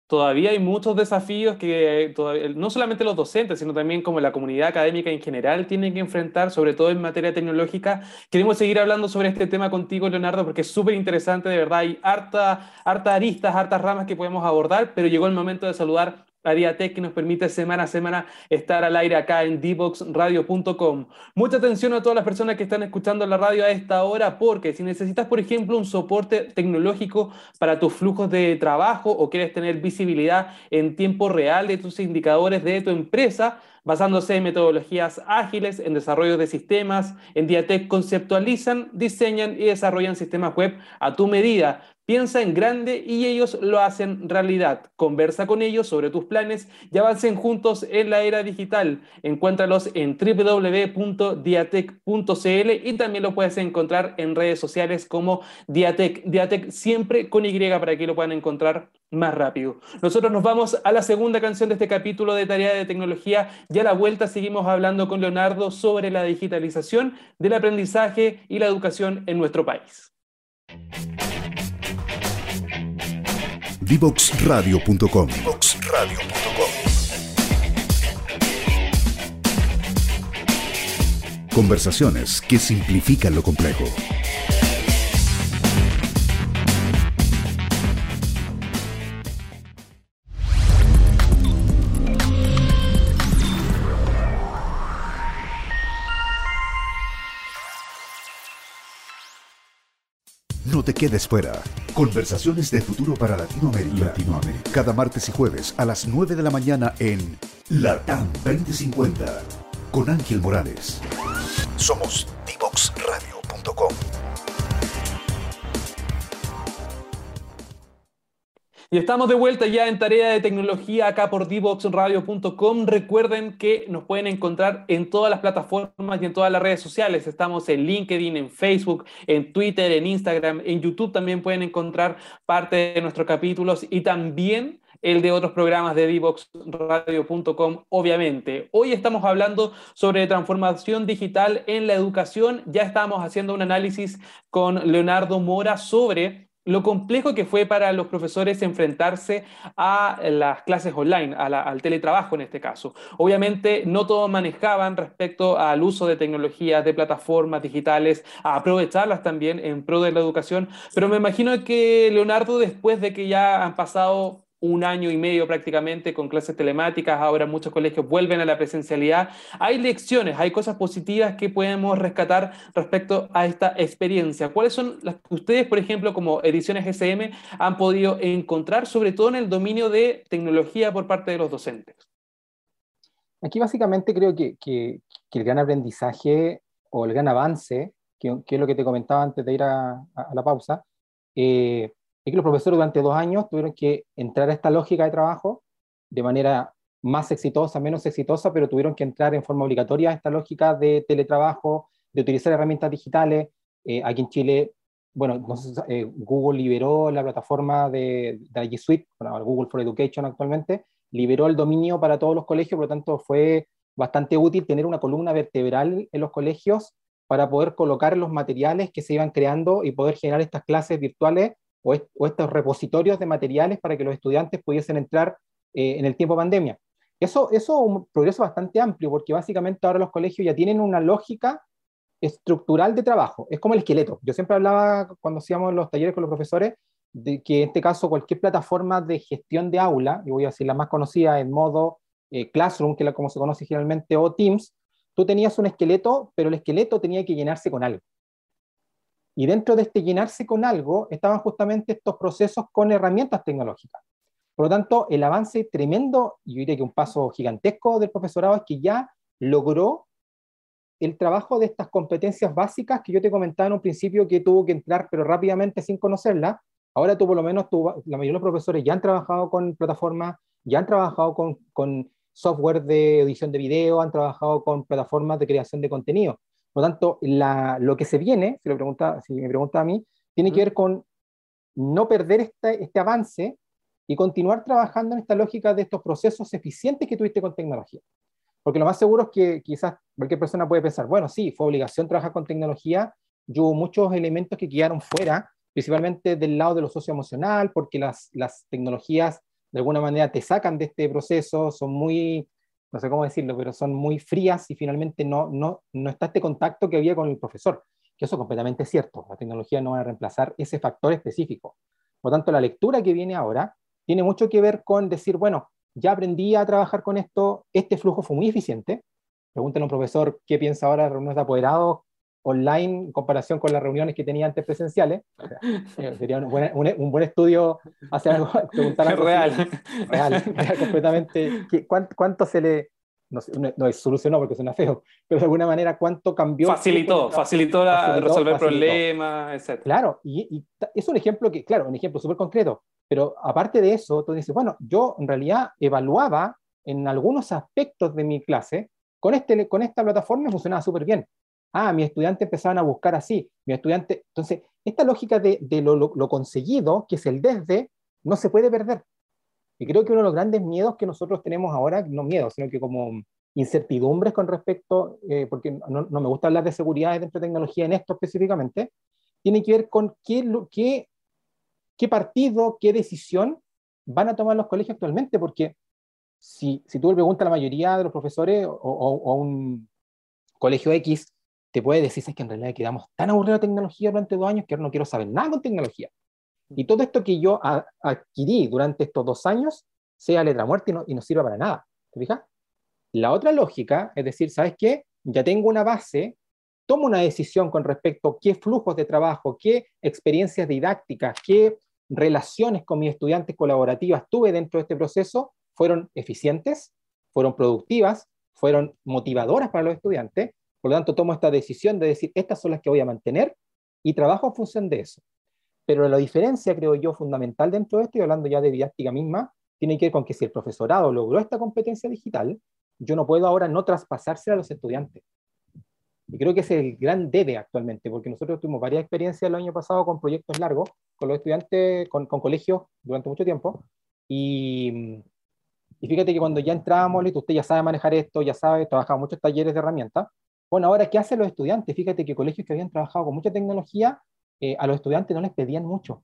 Speaker 1: todavía hay muchos desafíos que no solamente los docentes, sino también como la comunidad académica en general tienen que enfrentar, sobre todo en materia tecnológica. Queremos seguir hablando sobre este tema contigo, Leonardo, porque es súper interesante, de verdad. Hay harta, harta aristas, hartas ramas que podemos abordar, pero llegó el momento de saludar a Diatec que nos permite semana a semana estar al aire acá en dboxradio.com. Mucha atención a todas las personas que están escuchando la radio a esta hora porque si necesitas, por ejemplo, un soporte tecnológico para tus flujos de trabajo o quieres tener visibilidad en tiempo real de tus indicadores de tu empresa, basándose en metodologías ágiles, en desarrollo de sistemas, en Diatec conceptualizan, diseñan y desarrollan sistemas web a tu medida Piensa en grande y ellos lo hacen realidad. Conversa con ellos sobre tus planes y avancen juntos en la era digital. Encuéntralos en www.diatec.cl y también lo puedes encontrar en redes sociales como Diatec. Diatec siempre con Y para que lo puedan encontrar más rápido. Nosotros nos vamos a la segunda canción de este capítulo de Tarea de Tecnología y a la vuelta seguimos hablando con Leonardo sobre la digitalización del aprendizaje y la educación en nuestro país.
Speaker 3: Divoxradio.com. Conversaciones que simplifican lo complejo. Te quedes fuera. Conversaciones de futuro para Latinoamérica. Latinoamérica. Cada martes y jueves a las 9 de la mañana en LATAM 2050 con Ángel Morales. Somos divoxradio.com.
Speaker 1: Y estamos de vuelta ya en tarea de tecnología acá por divoxradio.com. Recuerden que nos pueden encontrar en todas las plataformas y en todas las redes sociales. Estamos en LinkedIn, en Facebook, en Twitter, en Instagram, en YouTube también pueden encontrar parte de nuestros capítulos y también el de otros programas de divoxradio.com, obviamente. Hoy estamos hablando sobre transformación digital en la educación. Ya estamos haciendo un análisis con Leonardo Mora sobre lo complejo que fue para los profesores enfrentarse a las clases online, al teletrabajo en este caso. Obviamente no todos manejaban respecto al uso de tecnologías, de plataformas digitales, a aprovecharlas también en pro de la educación, pero me imagino que Leonardo, después de que ya han pasado un año y medio prácticamente con clases telemáticas, ahora muchos colegios vuelven a la presencialidad. Hay lecciones, hay cosas positivas que podemos rescatar respecto a esta experiencia. ¿Cuáles son las que ustedes, por ejemplo, como Ediciones SM, han podido encontrar, sobre todo en el dominio de tecnología por parte de los docentes?
Speaker 2: Aquí básicamente creo que, que, el gran aprendizaje o el gran avance, que, es lo que te comentaba antes de ir a, la pausa, eh, es que los profesores durante dos años tuvieron que entrar a esta lógica de trabajo de manera más exitosa, menos exitosa, pero tuvieron que entrar en forma obligatoria a esta lógica de teletrabajo, de utilizar herramientas digitales. Eh, aquí en Chile, bueno, eh, Google liberó la plataforma de, de G Suite, Google for Education actualmente, liberó el dominio para todos los colegios, por lo tanto fue bastante útil tener una columna vertebral en los colegios para poder colocar los materiales que se iban creando y poder generar estas clases virtuales o, estos repositorios de materiales para que los estudiantes pudiesen entrar eh, en el tiempo de pandemia. Eso, eso es un progreso bastante amplio, porque básicamente ahora los colegios ya tienen una lógica estructural de trabajo. Es como el esqueleto. Yo siempre hablaba cuando hacíamos los talleres con los profesores de que en este caso cualquier plataforma de gestión de aula, y voy a decir la más conocida en modo eh, Classroom, que es como se conoce generalmente, o Teams, tú tenías un esqueleto, pero el esqueleto tenía que llenarse con algo. Y dentro de este llenarse con algo estaban justamente estos procesos con herramientas tecnológicas. Por lo tanto, el avance tremendo, y yo diría que un paso gigantesco del profesorado es que ya logró el trabajo de estas competencias básicas que yo te comentaba en un principio que tuvo que entrar, pero rápidamente sin conocerlas. Ahora tú por lo menos, tú, la mayoría de los profesores ya han trabajado con plataformas, ya han trabajado con, con software de edición de video, han trabajado con plataformas de creación de contenido. Por lo tanto, lo que se viene, si, lo pregunta, si me pregunta a mí, tiene que ver con no perder este, este avance y continuar trabajando en esta lógica de estos procesos eficientes que tuviste con tecnología. Porque lo más seguro es que quizás cualquier persona puede pensar, bueno, sí, fue obligación trabajar con tecnología, y hubo muchos elementos que quedaron fuera, principalmente del lado de lo socioemocional, porque las, las tecnologías de alguna manera te sacan de este proceso, son muy, no sé cómo decirlo, pero son muy frías y finalmente no, no, no está este contacto que había con el profesor, que eso es completamente cierto, la tecnología no va a reemplazar ese factor específico. Por lo tanto, la lectura que viene ahora tiene mucho que ver con decir, bueno, ya aprendí a trabajar con esto, este flujo fue muy eficiente. Pregúntale a un profesor qué piensa ahora de reuniones de apoderados online en comparación con las reuniones que tenía antes presenciales. *laughs* Sería un buen, un, buen, estudio hacer algo, *laughs* preguntar algo
Speaker 1: real.
Speaker 2: real, completamente. ¿cuánto, ¿Cuánto, se le, no, no, solucionó porque suena feo, pero de alguna manera cuánto cambió.
Speaker 1: Facilitó, facilitó, la, resolver problemas, etc.
Speaker 2: Claro, y, y, es un ejemplo que, claro, un ejemplo súper concreto, pero aparte de eso, tú dices, bueno, yo en realidad evaluaba en algunos aspectos de mi clase, con, este, con esta plataforma funcionaba súper bien. Ah, mis estudiantes empezaban a buscar así, mi estudiante, entonces, esta lógica de, de lo, lo, conseguido, que es el desde, no se puede perder. Y creo que uno de los grandes miedos que nosotros tenemos ahora, no miedos, sino que como incertidumbres con respecto, eh, porque no, no, me gusta hablar de seguridad dentro de tecnología en esto específicamente, tiene que ver con qué, qué qué partido, qué decisión van a tomar los colegios actualmente, porque si, si tú le preguntas a la mayoría de los profesores o, a un colegio X, te puede decir es que en realidad quedamos tan aburridos de tecnología durante dos años que ahora no quiero saber nada con tecnología. Y todo esto que yo adquirí durante estos dos años sea letra muerta y no, y no sirva para nada. ¿Te fijas? La otra lógica es decir, ¿sabes qué? Ya tengo una base, tomo una decisión con respecto a qué flujos de trabajo, qué experiencias didácticas, qué relaciones con mis estudiantes colaborativas tuve dentro de este proceso fueron eficientes, fueron productivas, fueron motivadoras para los estudiantes. Por lo tanto, tomo esta decisión de decir, estas son las que voy a mantener y trabajo en función de eso. Pero la diferencia, creo yo, fundamental dentro de esto, y hablando ya de didáctica misma, tiene que ver con que si el profesorado logró esta competencia digital, yo no puedo ahora no traspasársela a los estudiantes. Y creo que ese es el gran debe actualmente, porque nosotros tuvimos varias experiencias el año pasado con proyectos largos, con los estudiantes, con, con colegios durante mucho tiempo. Y, y, fíjate que cuando ya entrábamos, usted ya sabe manejar esto, ya sabe, trabajaba muchos talleres de herramientas. Bueno, ahora, ¿qué hacen los estudiantes? Fíjate que colegios que habían trabajado con mucha tecnología, eh, a los estudiantes no les pedían mucho.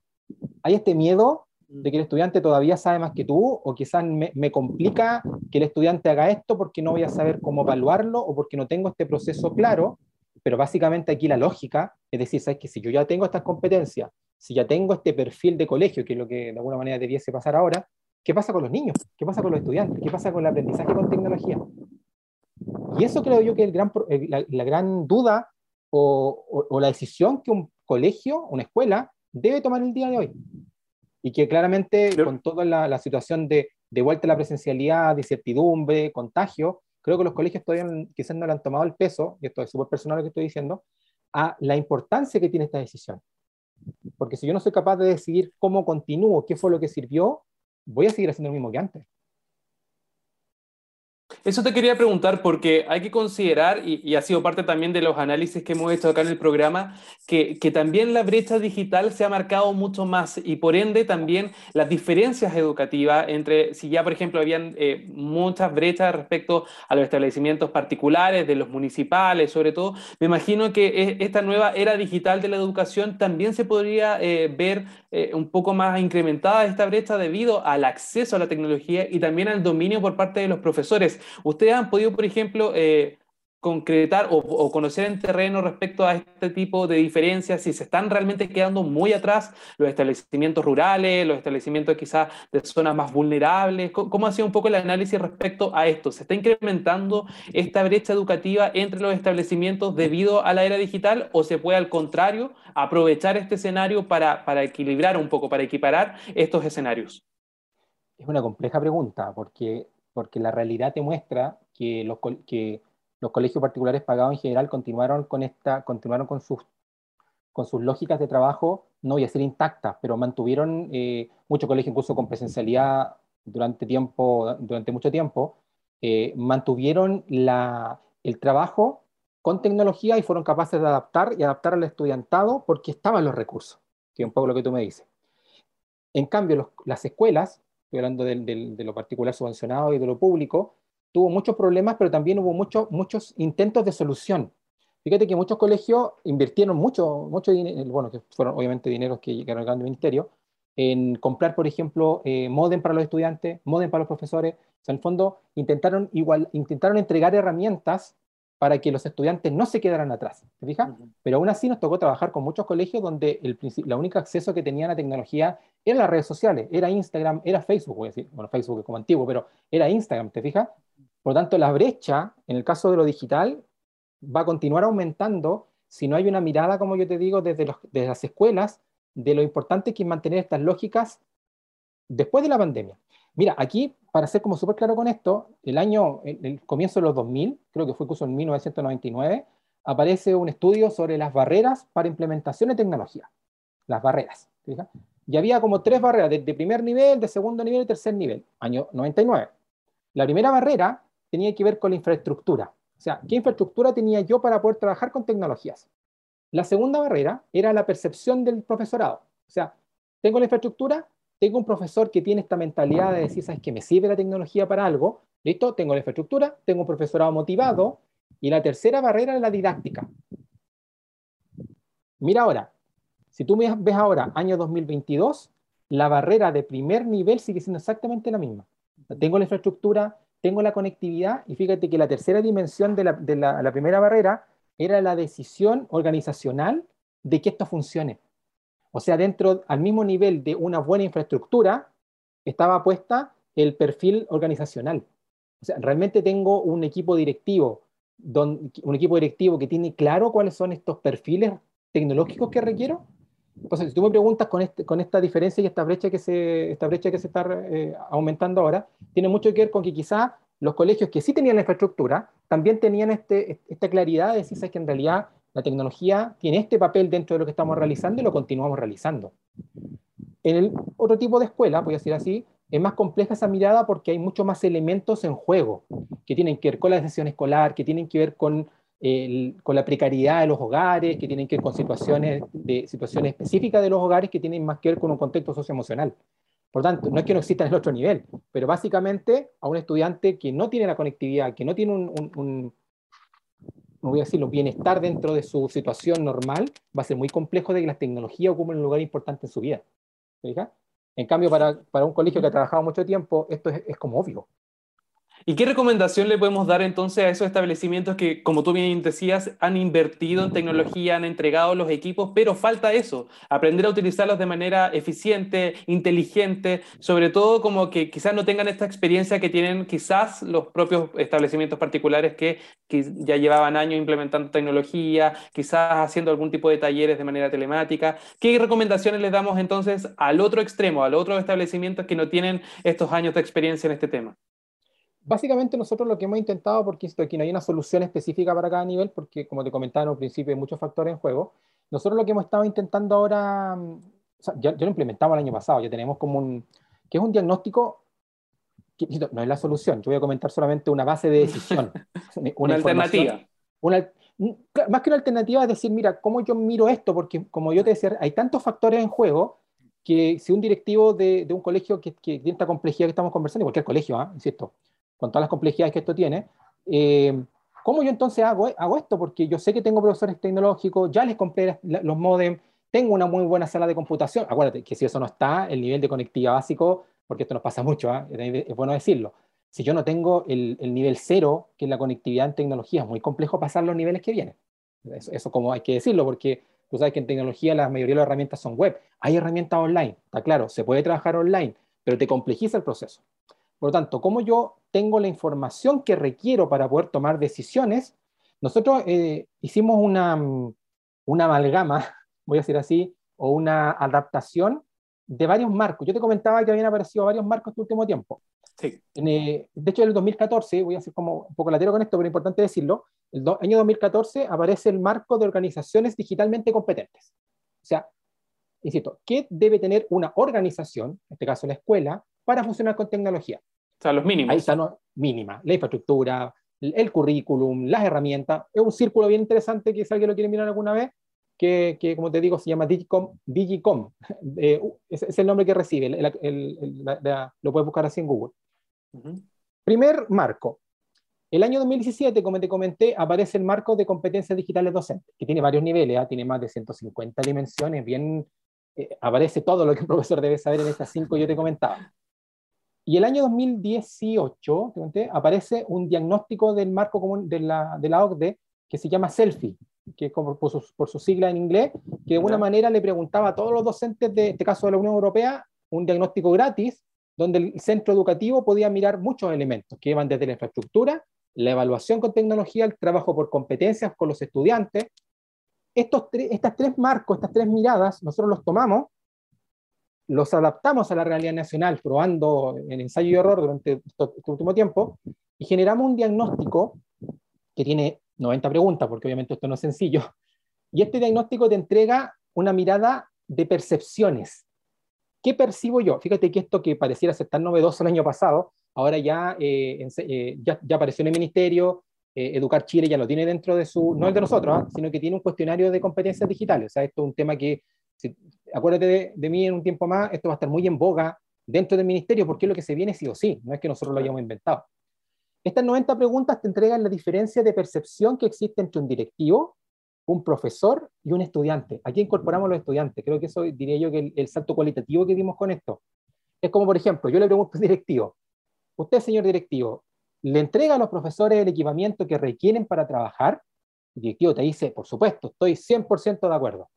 Speaker 2: Hay este miedo de que el estudiante todavía sabe más que tú, o quizás me, complica que el estudiante haga esto porque no voy a saber cómo evaluarlo o porque no tengo este proceso claro, pero básicamente aquí la lógica es decir, ¿sabes que si yo ya tengo estas competencias, si ya tengo este perfil de colegio, que es lo que de alguna manera debiese pasar ahora, ¿qué pasa con los niños? ¿Qué pasa con los estudiantes? ¿Qué pasa con el aprendizaje con tecnología? Y eso creo yo que es gran, la, la, gran duda o, o, o la decisión que un colegio, una escuela, debe tomar el día de hoy y que claramente con toda la, la, situación de, de vuelta a la presencialidad, de incertidumbre, contagio, creo que los colegios todavía quizás no le han tomado el peso, y esto es súper personal lo que estoy diciendo, a la importancia que tiene esta decisión. Porque si yo no soy capaz de decidir cómo continúo, qué fue lo que sirvió, voy a seguir haciendo lo mismo que antes.
Speaker 1: Eso te quería preguntar porque hay que considerar, y, y, ha sido parte también de los análisis que hemos hecho acá en el programa, que, que, también la brecha digital se ha marcado mucho más y por ende también las diferencias educativas entre, si ya por ejemplo habían eh, muchas brechas respecto a los establecimientos particulares, de los municipales sobre todo, me imagino que esta nueva era digital de la educación también se podría eh, ver eh, un poco más incrementada esta brecha debido al acceso a la tecnología y también al dominio por parte de los profesores. ¿Ustedes han podido, por ejemplo, eh, concretar o, conocer en terreno respecto a este tipo de diferencias, si se están realmente quedando muy atrás los establecimientos rurales, los establecimientos quizás de zonas más vulnerables? ¿Cómo, ¿Cómo, ha sido un poco el análisis respecto a esto? ¿Se está incrementando esta brecha educativa entre los establecimientos debido a la era digital o se puede al contrario aprovechar este escenario para, para equilibrar un poco, para equiparar estos escenarios?
Speaker 2: Es una compleja pregunta porque porque la realidad te muestra que los, que los colegios particulares pagados en general continuaron con, esta, continuaron con, sus, con sus lógicas de trabajo, no voy a decir intactas, pero mantuvieron eh, muchos colegios incluso con presencialidad durante, tiempo, durante mucho tiempo, eh, mantuvieron la, el trabajo con tecnología y fueron capaces de adaptar y adaptar al estudiantado porque estaban los recursos, que es un poco lo que tú me dices. En cambio, los, las escuelas estoy hablando de lo particular subvencionado y de lo público, tuvo muchos problemas, pero también hubo muchos muchos intentos de solución. Fíjate que muchos colegios invirtieron mucho, mucho dinero, bueno, que fueron obviamente dineros que llegaron al ministerio, en comprar, por ejemplo, eh, modem para los estudiantes, modem para los profesores. O sea, en el fondo intentaron, igual, intentaron entregar herramientas para que los estudiantes no se quedaran atrás, ¿te fijas? Pero aún así nos tocó trabajar con muchos colegios donde el, la única acceso que tenían a tecnología era las redes sociales, era Instagram, era Facebook, voy a decir, bueno, Facebook es como antiguo, pero era Instagram, ¿te fijas? Por lo tanto, la brecha, en el caso de lo digital, va a continuar aumentando si no hay una mirada, como yo te digo, desde, desde las escuelas, de lo importante que es mantener estas lógicas después de la pandemia. Mira, aquí, para ser como súper claro con esto, el año, el, comienzo de los 2000, creo que fue incluso en 1999, aparece un estudio sobre las barreras para implementación de tecnología. Las barreras. Y había como tres barreras, de, de, primer nivel, de segundo nivel y tercer nivel, año 99. La primera barrera tenía que ver con la infraestructura. O sea, ¿qué infraestructura tenía yo para poder trabajar con tecnologías? La segunda barrera era la percepción del profesorado. O sea, tengo la infraestructura, tengo un profesor que tiene esta mentalidad de decir, ¿sabes que me sirve la tecnología para algo? Listo, tengo la infraestructura, tengo un profesorado motivado. Y la tercera barrera es la didáctica. Mira ahora, si tú ves ahora, año 2022, la barrera de primer nivel sigue siendo exactamente la misma. Tengo la infraestructura, tengo la conectividad y fíjate que la tercera dimensión de la, primera barrera era la decisión organizacional de que esto funcione. O sea, dentro, al mismo nivel de una buena infraestructura, estaba puesta el perfil organizacional. O sea, realmente tengo un equipo directivo, un equipo directivo que tiene claro cuáles son estos perfiles tecnológicos que requiero. Entonces, si tú me preguntas con, este, esta diferencia y esta brecha que se, esta que se está eh, aumentando ahora, tiene mucho que ver con que quizá los colegios que sí tenían la infraestructura también tenían este, esta claridad de decir que en realidad la tecnología tiene este papel dentro de lo que estamos realizando y lo continuamos realizando. En el otro tipo de escuela, voy a decir así, es más compleja esa mirada porque hay muchos más elementos en juego que tienen que ver con la decisión escolar, que tienen que ver con la precariedad de los hogares, que tienen que ver con situaciones específicas de los hogares que tienen más que ver con un contexto socioemocional. Por tanto, no es que no exista en el otro nivel, pero básicamente a un estudiante que no tiene la conectividad, que no tiene un, no voy a decirlo, bienestar dentro de su situación normal, va a ser muy complejo de que las tecnologías ocupen un lugar importante en su vida. En cambio, para, para, un colegio que ha trabajado mucho tiempo, esto es, es como obvio.
Speaker 1: ¿Y qué recomendación le podemos dar entonces a esos establecimientos que, como tú bien decías, han invertido en tecnología, han entregado los equipos, pero falta eso, aprender a utilizarlos de manera eficiente, inteligente, sobre todo como que quizás no tengan esta experiencia que tienen quizás los propios establecimientos particulares que, ya llevaban años implementando tecnología, quizás haciendo algún tipo de talleres de manera telemática. ¿Qué recomendaciones les damos entonces al otro extremo, al otro establecimientos que no tienen estos años de experiencia en este tema?
Speaker 2: Básicamente nosotros lo que hemos intentado, porque esto aquí no hay una solución específica para cada nivel, porque como te comentaba al principio hay muchos factores en juego, nosotros lo que hemos estado intentando ahora, mm, o sea, ya, lo implementamos el año pasado, ya tenemos como un, que es un diagnóstico, que, no es la solución, yo voy a comentar solamente una base de decisión. *laughs*
Speaker 1: una, alternativa.
Speaker 2: Una, más que una alternativa es decir, mira, ¿cómo yo miro esto? Porque como yo te decía, hay tantos factores en juego que si un directivo de, de un colegio que, que, tiene esta complejidad que estamos conversando, cualquier colegio, ¿eh? insisto, con todas las complejidades que esto tiene, eh, ¿cómo yo entonces hago, hago esto? Porque yo sé que tengo profesores tecnológicos, ya les compré los modems, tengo una muy buena sala de computación. Acuérdate que si eso no está, el nivel de conectividad básico, porque esto nos pasa mucho, ¿eh? es bueno decirlo. Si yo no tengo el, nivel cero, que es la conectividad en tecnología, es muy complejo pasar los niveles que vienen. Eso, eso como hay que decirlo, porque tú sabes que en tecnología la mayoría de las herramientas son web. Hay herramientas online, está claro, se puede trabajar online, pero te complejiza el proceso. Por lo tanto, ¿cómo yo tengo la información que requiero para poder tomar decisiones? Nosotros eh, hicimos una, mm, una amalgama, *laughs* voy a decir así, o una adaptación de varios marcos. Yo te comentaba que habían aparecido varios marcos este último tiempo.
Speaker 1: Sí.
Speaker 2: Eh, de hecho, en el 2014, voy a hacer como un poco latero con esto, pero es importante decirlo, el año 2014 aparece el marco de organizaciones digitalmente competentes. O sea, insisto, ¿qué debe tener una organización, en este caso la escuela, para funcionar con tecnología?
Speaker 1: O sea, los mínimos.
Speaker 2: Ahí está, no, mínima. La infraestructura, el currículum, las herramientas. Es un círculo bien interesante que si alguien lo quiere mirar alguna vez, que, que, como te digo, se llama Digicom. Digicom. *laughs* Eh, es, el nombre que recibe, lo puedes buscar así en Google. Primer marco. El año 2017, como te comenté, aparece el marco de competencias digitales docentes, que tiene varios niveles, ¿ah? tiene más de 150 dimensiones, bien, eh, aparece todo lo que el *laughs* profesor debe saber en estas cinco yo te comentaba. Y el año 2018 aparece un diagnóstico del marco común de la, de la OCDE que se llama SELFIE, que es por, su, por su sigla en inglés, que de alguna manera le preguntaba a todos los docentes de este caso de la Unión Europea un diagnóstico gratis, donde el centro educativo podía mirar muchos elementos que iban desde la infraestructura, la evaluación con tecnología, el trabajo por competencias con los estudiantes. Estos estas tres marcos, estas tres miradas, nosotros los tomamos, los adaptamos a la realidad nacional, probando en ensayo y error durante este último tiempo, y generamos un diagnóstico que tiene 90 preguntas, porque obviamente esto no es sencillo. Y este diagnóstico te entrega una mirada de percepciones. ¿Qué percibo yo? Fíjate que esto que pareciera ser tan novedoso el año pasado, ahora ya, eh, eh, ya, ya, apareció en el ministerio, eh, Educar Chile ya lo tiene dentro de su, no es de nosotros, ¿ah? sino que tiene un cuestionario de competencias digitales. O sea, esto es un tema que, acuérdate de, de, mí en un tiempo más, esto va a estar muy en boga dentro del ministerio porque es lo que se viene sí o sí, no es que nosotros lo hayamos inventado. Estas 90 preguntas te entregan la diferencia de percepción que existe entre un directivo, un profesor y un estudiante. Aquí incorporamos los estudiantes. Creo que eso diría yo que el, salto cualitativo que dimos con esto. Es como, por ejemplo, yo le pregunto al directivo, usted, señor directivo, ¿le entrega a los profesores el equipamiento que requieren para trabajar? El directivo te dice, por supuesto, estoy 100% de acuerdo.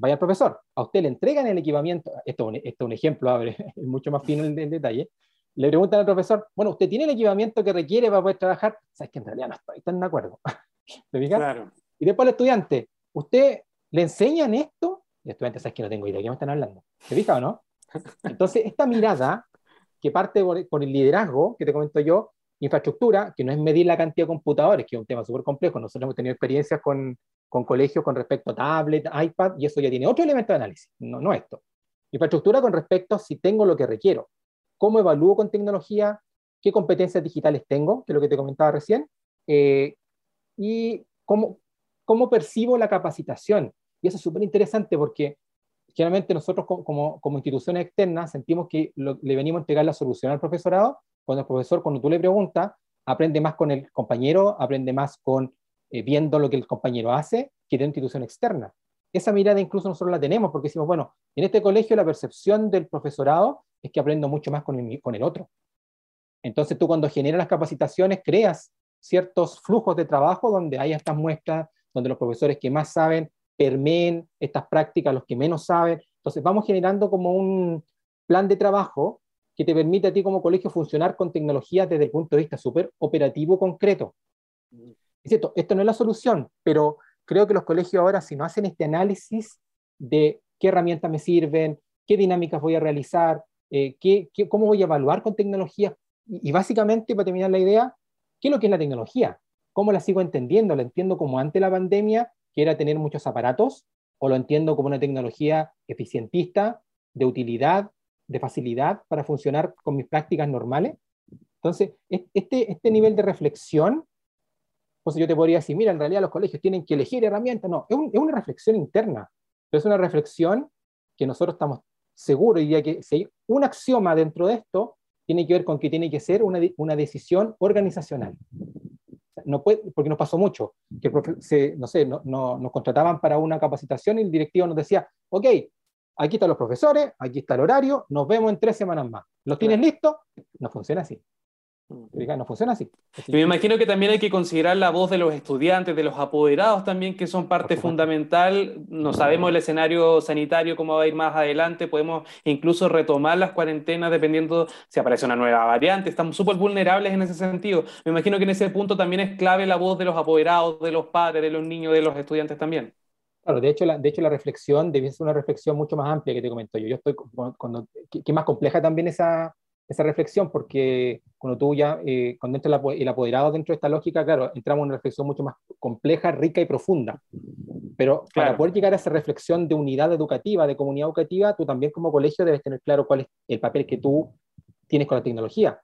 Speaker 2: Vaya al profesor, a usted le entregan el equipamiento, esto, es un ejemplo, abre, *laughs* es mucho más fino el, el detalle, le preguntan al profesor, bueno, ¿usted tiene el equipamiento que requiere para poder trabajar? Sabes que en realidad no estoy tan de acuerdo. *laughs* ¿Le claro. Y después el estudiante, ¿usted le enseñan esto? Y el estudiante, sabes que no tengo idea de qué me están hablando. ¿Se fija o no? Entonces, esta mirada que parte por, el liderazgo, que te comento yo, infraestructura, que no es medir la cantidad de computadores, que es un tema súper complejo. Nosotros hemos tenido experiencias con, con colegios con respecto a tablet, iPad, y eso ya tiene otro elemento de análisis, no, no esto. Infraestructura con respecto a si tengo lo que requiero. Cómo evalúo con tecnología, qué competencias digitales tengo, que es lo que te comentaba recién, eh, y cómo, cómo percibo la capacitación. Y eso es súper interesante porque generalmente nosotros como, como, instituciones externas sentimos que le venimos a entregar la solución al profesorado, cuando el profesor, cuando tú le preguntas, aprende más con el compañero, aprende más con eh, viendo lo que el compañero hace que de una institución externa. Esa mirada incluso nosotros la tenemos porque decimos, bueno, en este colegio la percepción del profesorado es que aprendo mucho más con el, con el otro. Entonces tú cuando generas las capacitaciones creas ciertos flujos de trabajo donde hay estas muestras, donde los profesores que más saben permeen estas prácticas, los que menos saben. Entonces vamos generando como un plan de trabajo que te permite a ti como colegio funcionar con tecnologías desde el punto de vista súper operativo concreto. Es cierto, esto no es la solución, pero creo que los colegios ahora, si no hacen este análisis de qué herramientas me sirven, qué dinámicas voy a realizar, eh, cómo voy a evaluar con tecnología y, básicamente, para terminar la idea, ¿qué es lo que es la tecnología? ¿Cómo la sigo entendiendo? ¿La entiendo como ante la pandemia, que era tener muchos aparatos? ¿O lo entiendo como una tecnología eficientista, de utilidad, de facilidad para funcionar con mis prácticas normales? Entonces, este, este nivel de reflexión, pues yo te podría decir, mira, en realidad los colegios tienen que elegir herramientas. No, es, es una reflexión interna, pero es una reflexión que nosotros estamos seguro, diría que si hay un axioma dentro de esto, tiene que ver con que tiene que ser una, una decisión organizacional. No puede, porque nos pasó mucho, que se, no sé, no, no, nos contrataban para una capacitación y el directivo nos decía, ok, aquí están los profesores, aquí está el horario, nos vemos en tres semanas más. ¿Los tienes listos? No funciona así. No funciona así.
Speaker 1: me imagino que también hay que considerar la voz de los estudiantes, de los apoderados también, que son parte fundamental. No sabemos el escenario sanitario, cómo va a ir más adelante. Podemos incluso retomar las cuarentenas dependiendo si aparece una nueva variante. Estamos súper vulnerables en ese sentido. Me imagino que en ese punto también es clave la voz de los apoderados, de los padres, de los niños, de los estudiantes también.
Speaker 2: Claro, de hecho, la, de hecho la reflexión debe ser una reflexión mucho más amplia que te comento yo. Yo estoy, cuando, que más compleja también esa, esa reflexión, porque cuando tú ya, eh, cuando entra el apoderado dentro de esta lógica, claro, entramos en una reflexión mucho más compleja, rica y profunda. Pero para poder llegar a esa reflexión de unidad educativa, de comunidad educativa, tú también como colegio debes tener claro cuál es el papel que tú tienes con la tecnología.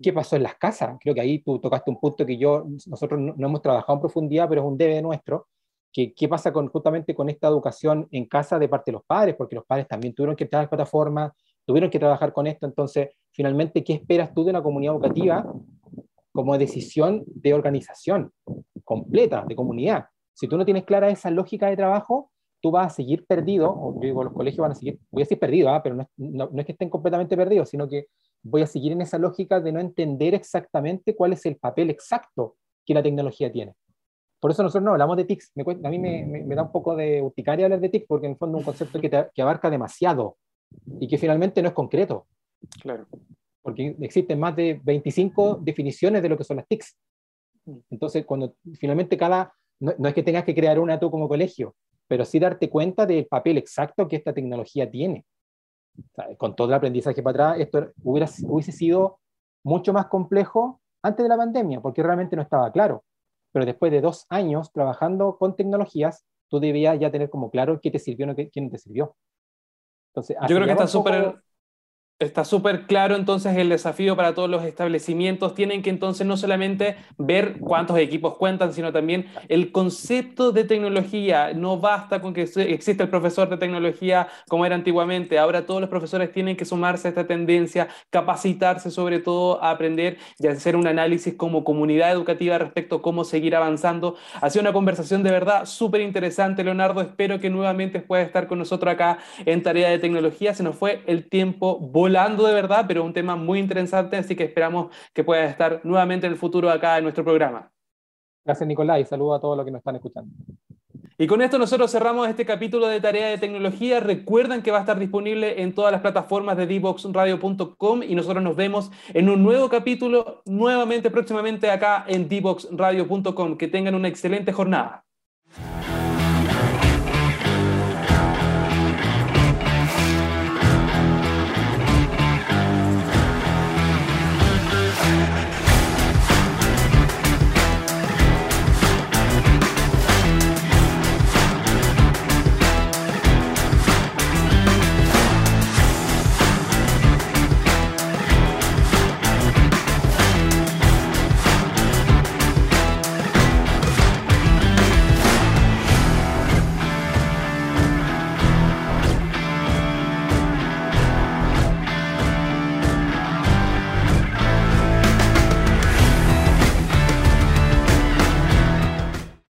Speaker 2: ¿Qué pasó en las casas? Creo que ahí tú tocaste un punto que yo, nosotros no, hemos trabajado en profundidad, pero es un debe nuestro, que qué pasa con, justamente con esta educación en casa de parte de los padres, porque los padres también tuvieron que entrar a las plataformas, tuvieron que trabajar con esto, entonces, finalmente, ¿qué esperas tú de una comunidad educativa como decisión de organización completa, de comunidad? Si tú no tienes clara esa lógica de trabajo, tú vas a seguir perdido, o digo, los colegios van a seguir, voy a decir perdido, ¿ah? pero no, no, es que estén completamente perdidos, sino que voy a seguir en esa lógica de no entender exactamente cuál es el papel exacto que la tecnología tiene. Por eso nosotros no hablamos de TICs. a mí me, me, da un poco de urticaria hablar de TIC, porque en el fondo es un concepto que, que abarca demasiado y que finalmente no es concreto.
Speaker 1: Claro.
Speaker 2: Porque existen más de 25 definiciones de lo que son las TICs. Entonces, cuando finalmente cada, no, no es que tengas que crear una tú como colegio, pero sí darte cuenta del papel exacto que esta tecnología tiene. con todo el aprendizaje para atrás, esto hubiera, hubiese sido mucho más complejo antes de la pandemia, porque realmente no estaba claro pero después de dos años trabajando con tecnologías, tú debías ya tener como claro qué te sirvió y qué, no te sirvió.
Speaker 1: Entonces, Yo creo que está súper Está súper claro entonces el desafío para todos los establecimientos. Tienen que entonces no solamente ver cuántos equipos cuentan, sino también el concepto de tecnología. No basta con que exista el profesor de tecnología como era antiguamente. Ahora todos los profesores tienen que sumarse a esta tendencia, capacitarse sobre todo a aprender y hacer un análisis como comunidad educativa respecto a cómo seguir avanzando. Ha sido una conversación de verdad súper interesante, Leonardo. Espero que nuevamente puedas estar con nosotros acá en Tarea de Tecnología. Se nos fue el tiempo volando hablando de verdad, pero un tema muy interesante, así que esperamos que pueda estar nuevamente en el futuro acá en nuestro programa.
Speaker 2: Gracias, Nicolás, y saludo a todos los que nos están escuchando.
Speaker 1: Y con esto nosotros cerramos este capítulo de Tarea de Tecnología. Recuerden que va a estar disponible en todas las plataformas de dboxradio.com y nosotros nos vemos en un nuevo capítulo nuevamente próximamente acá en dboxradio.com. Que tengan una excelente jornada.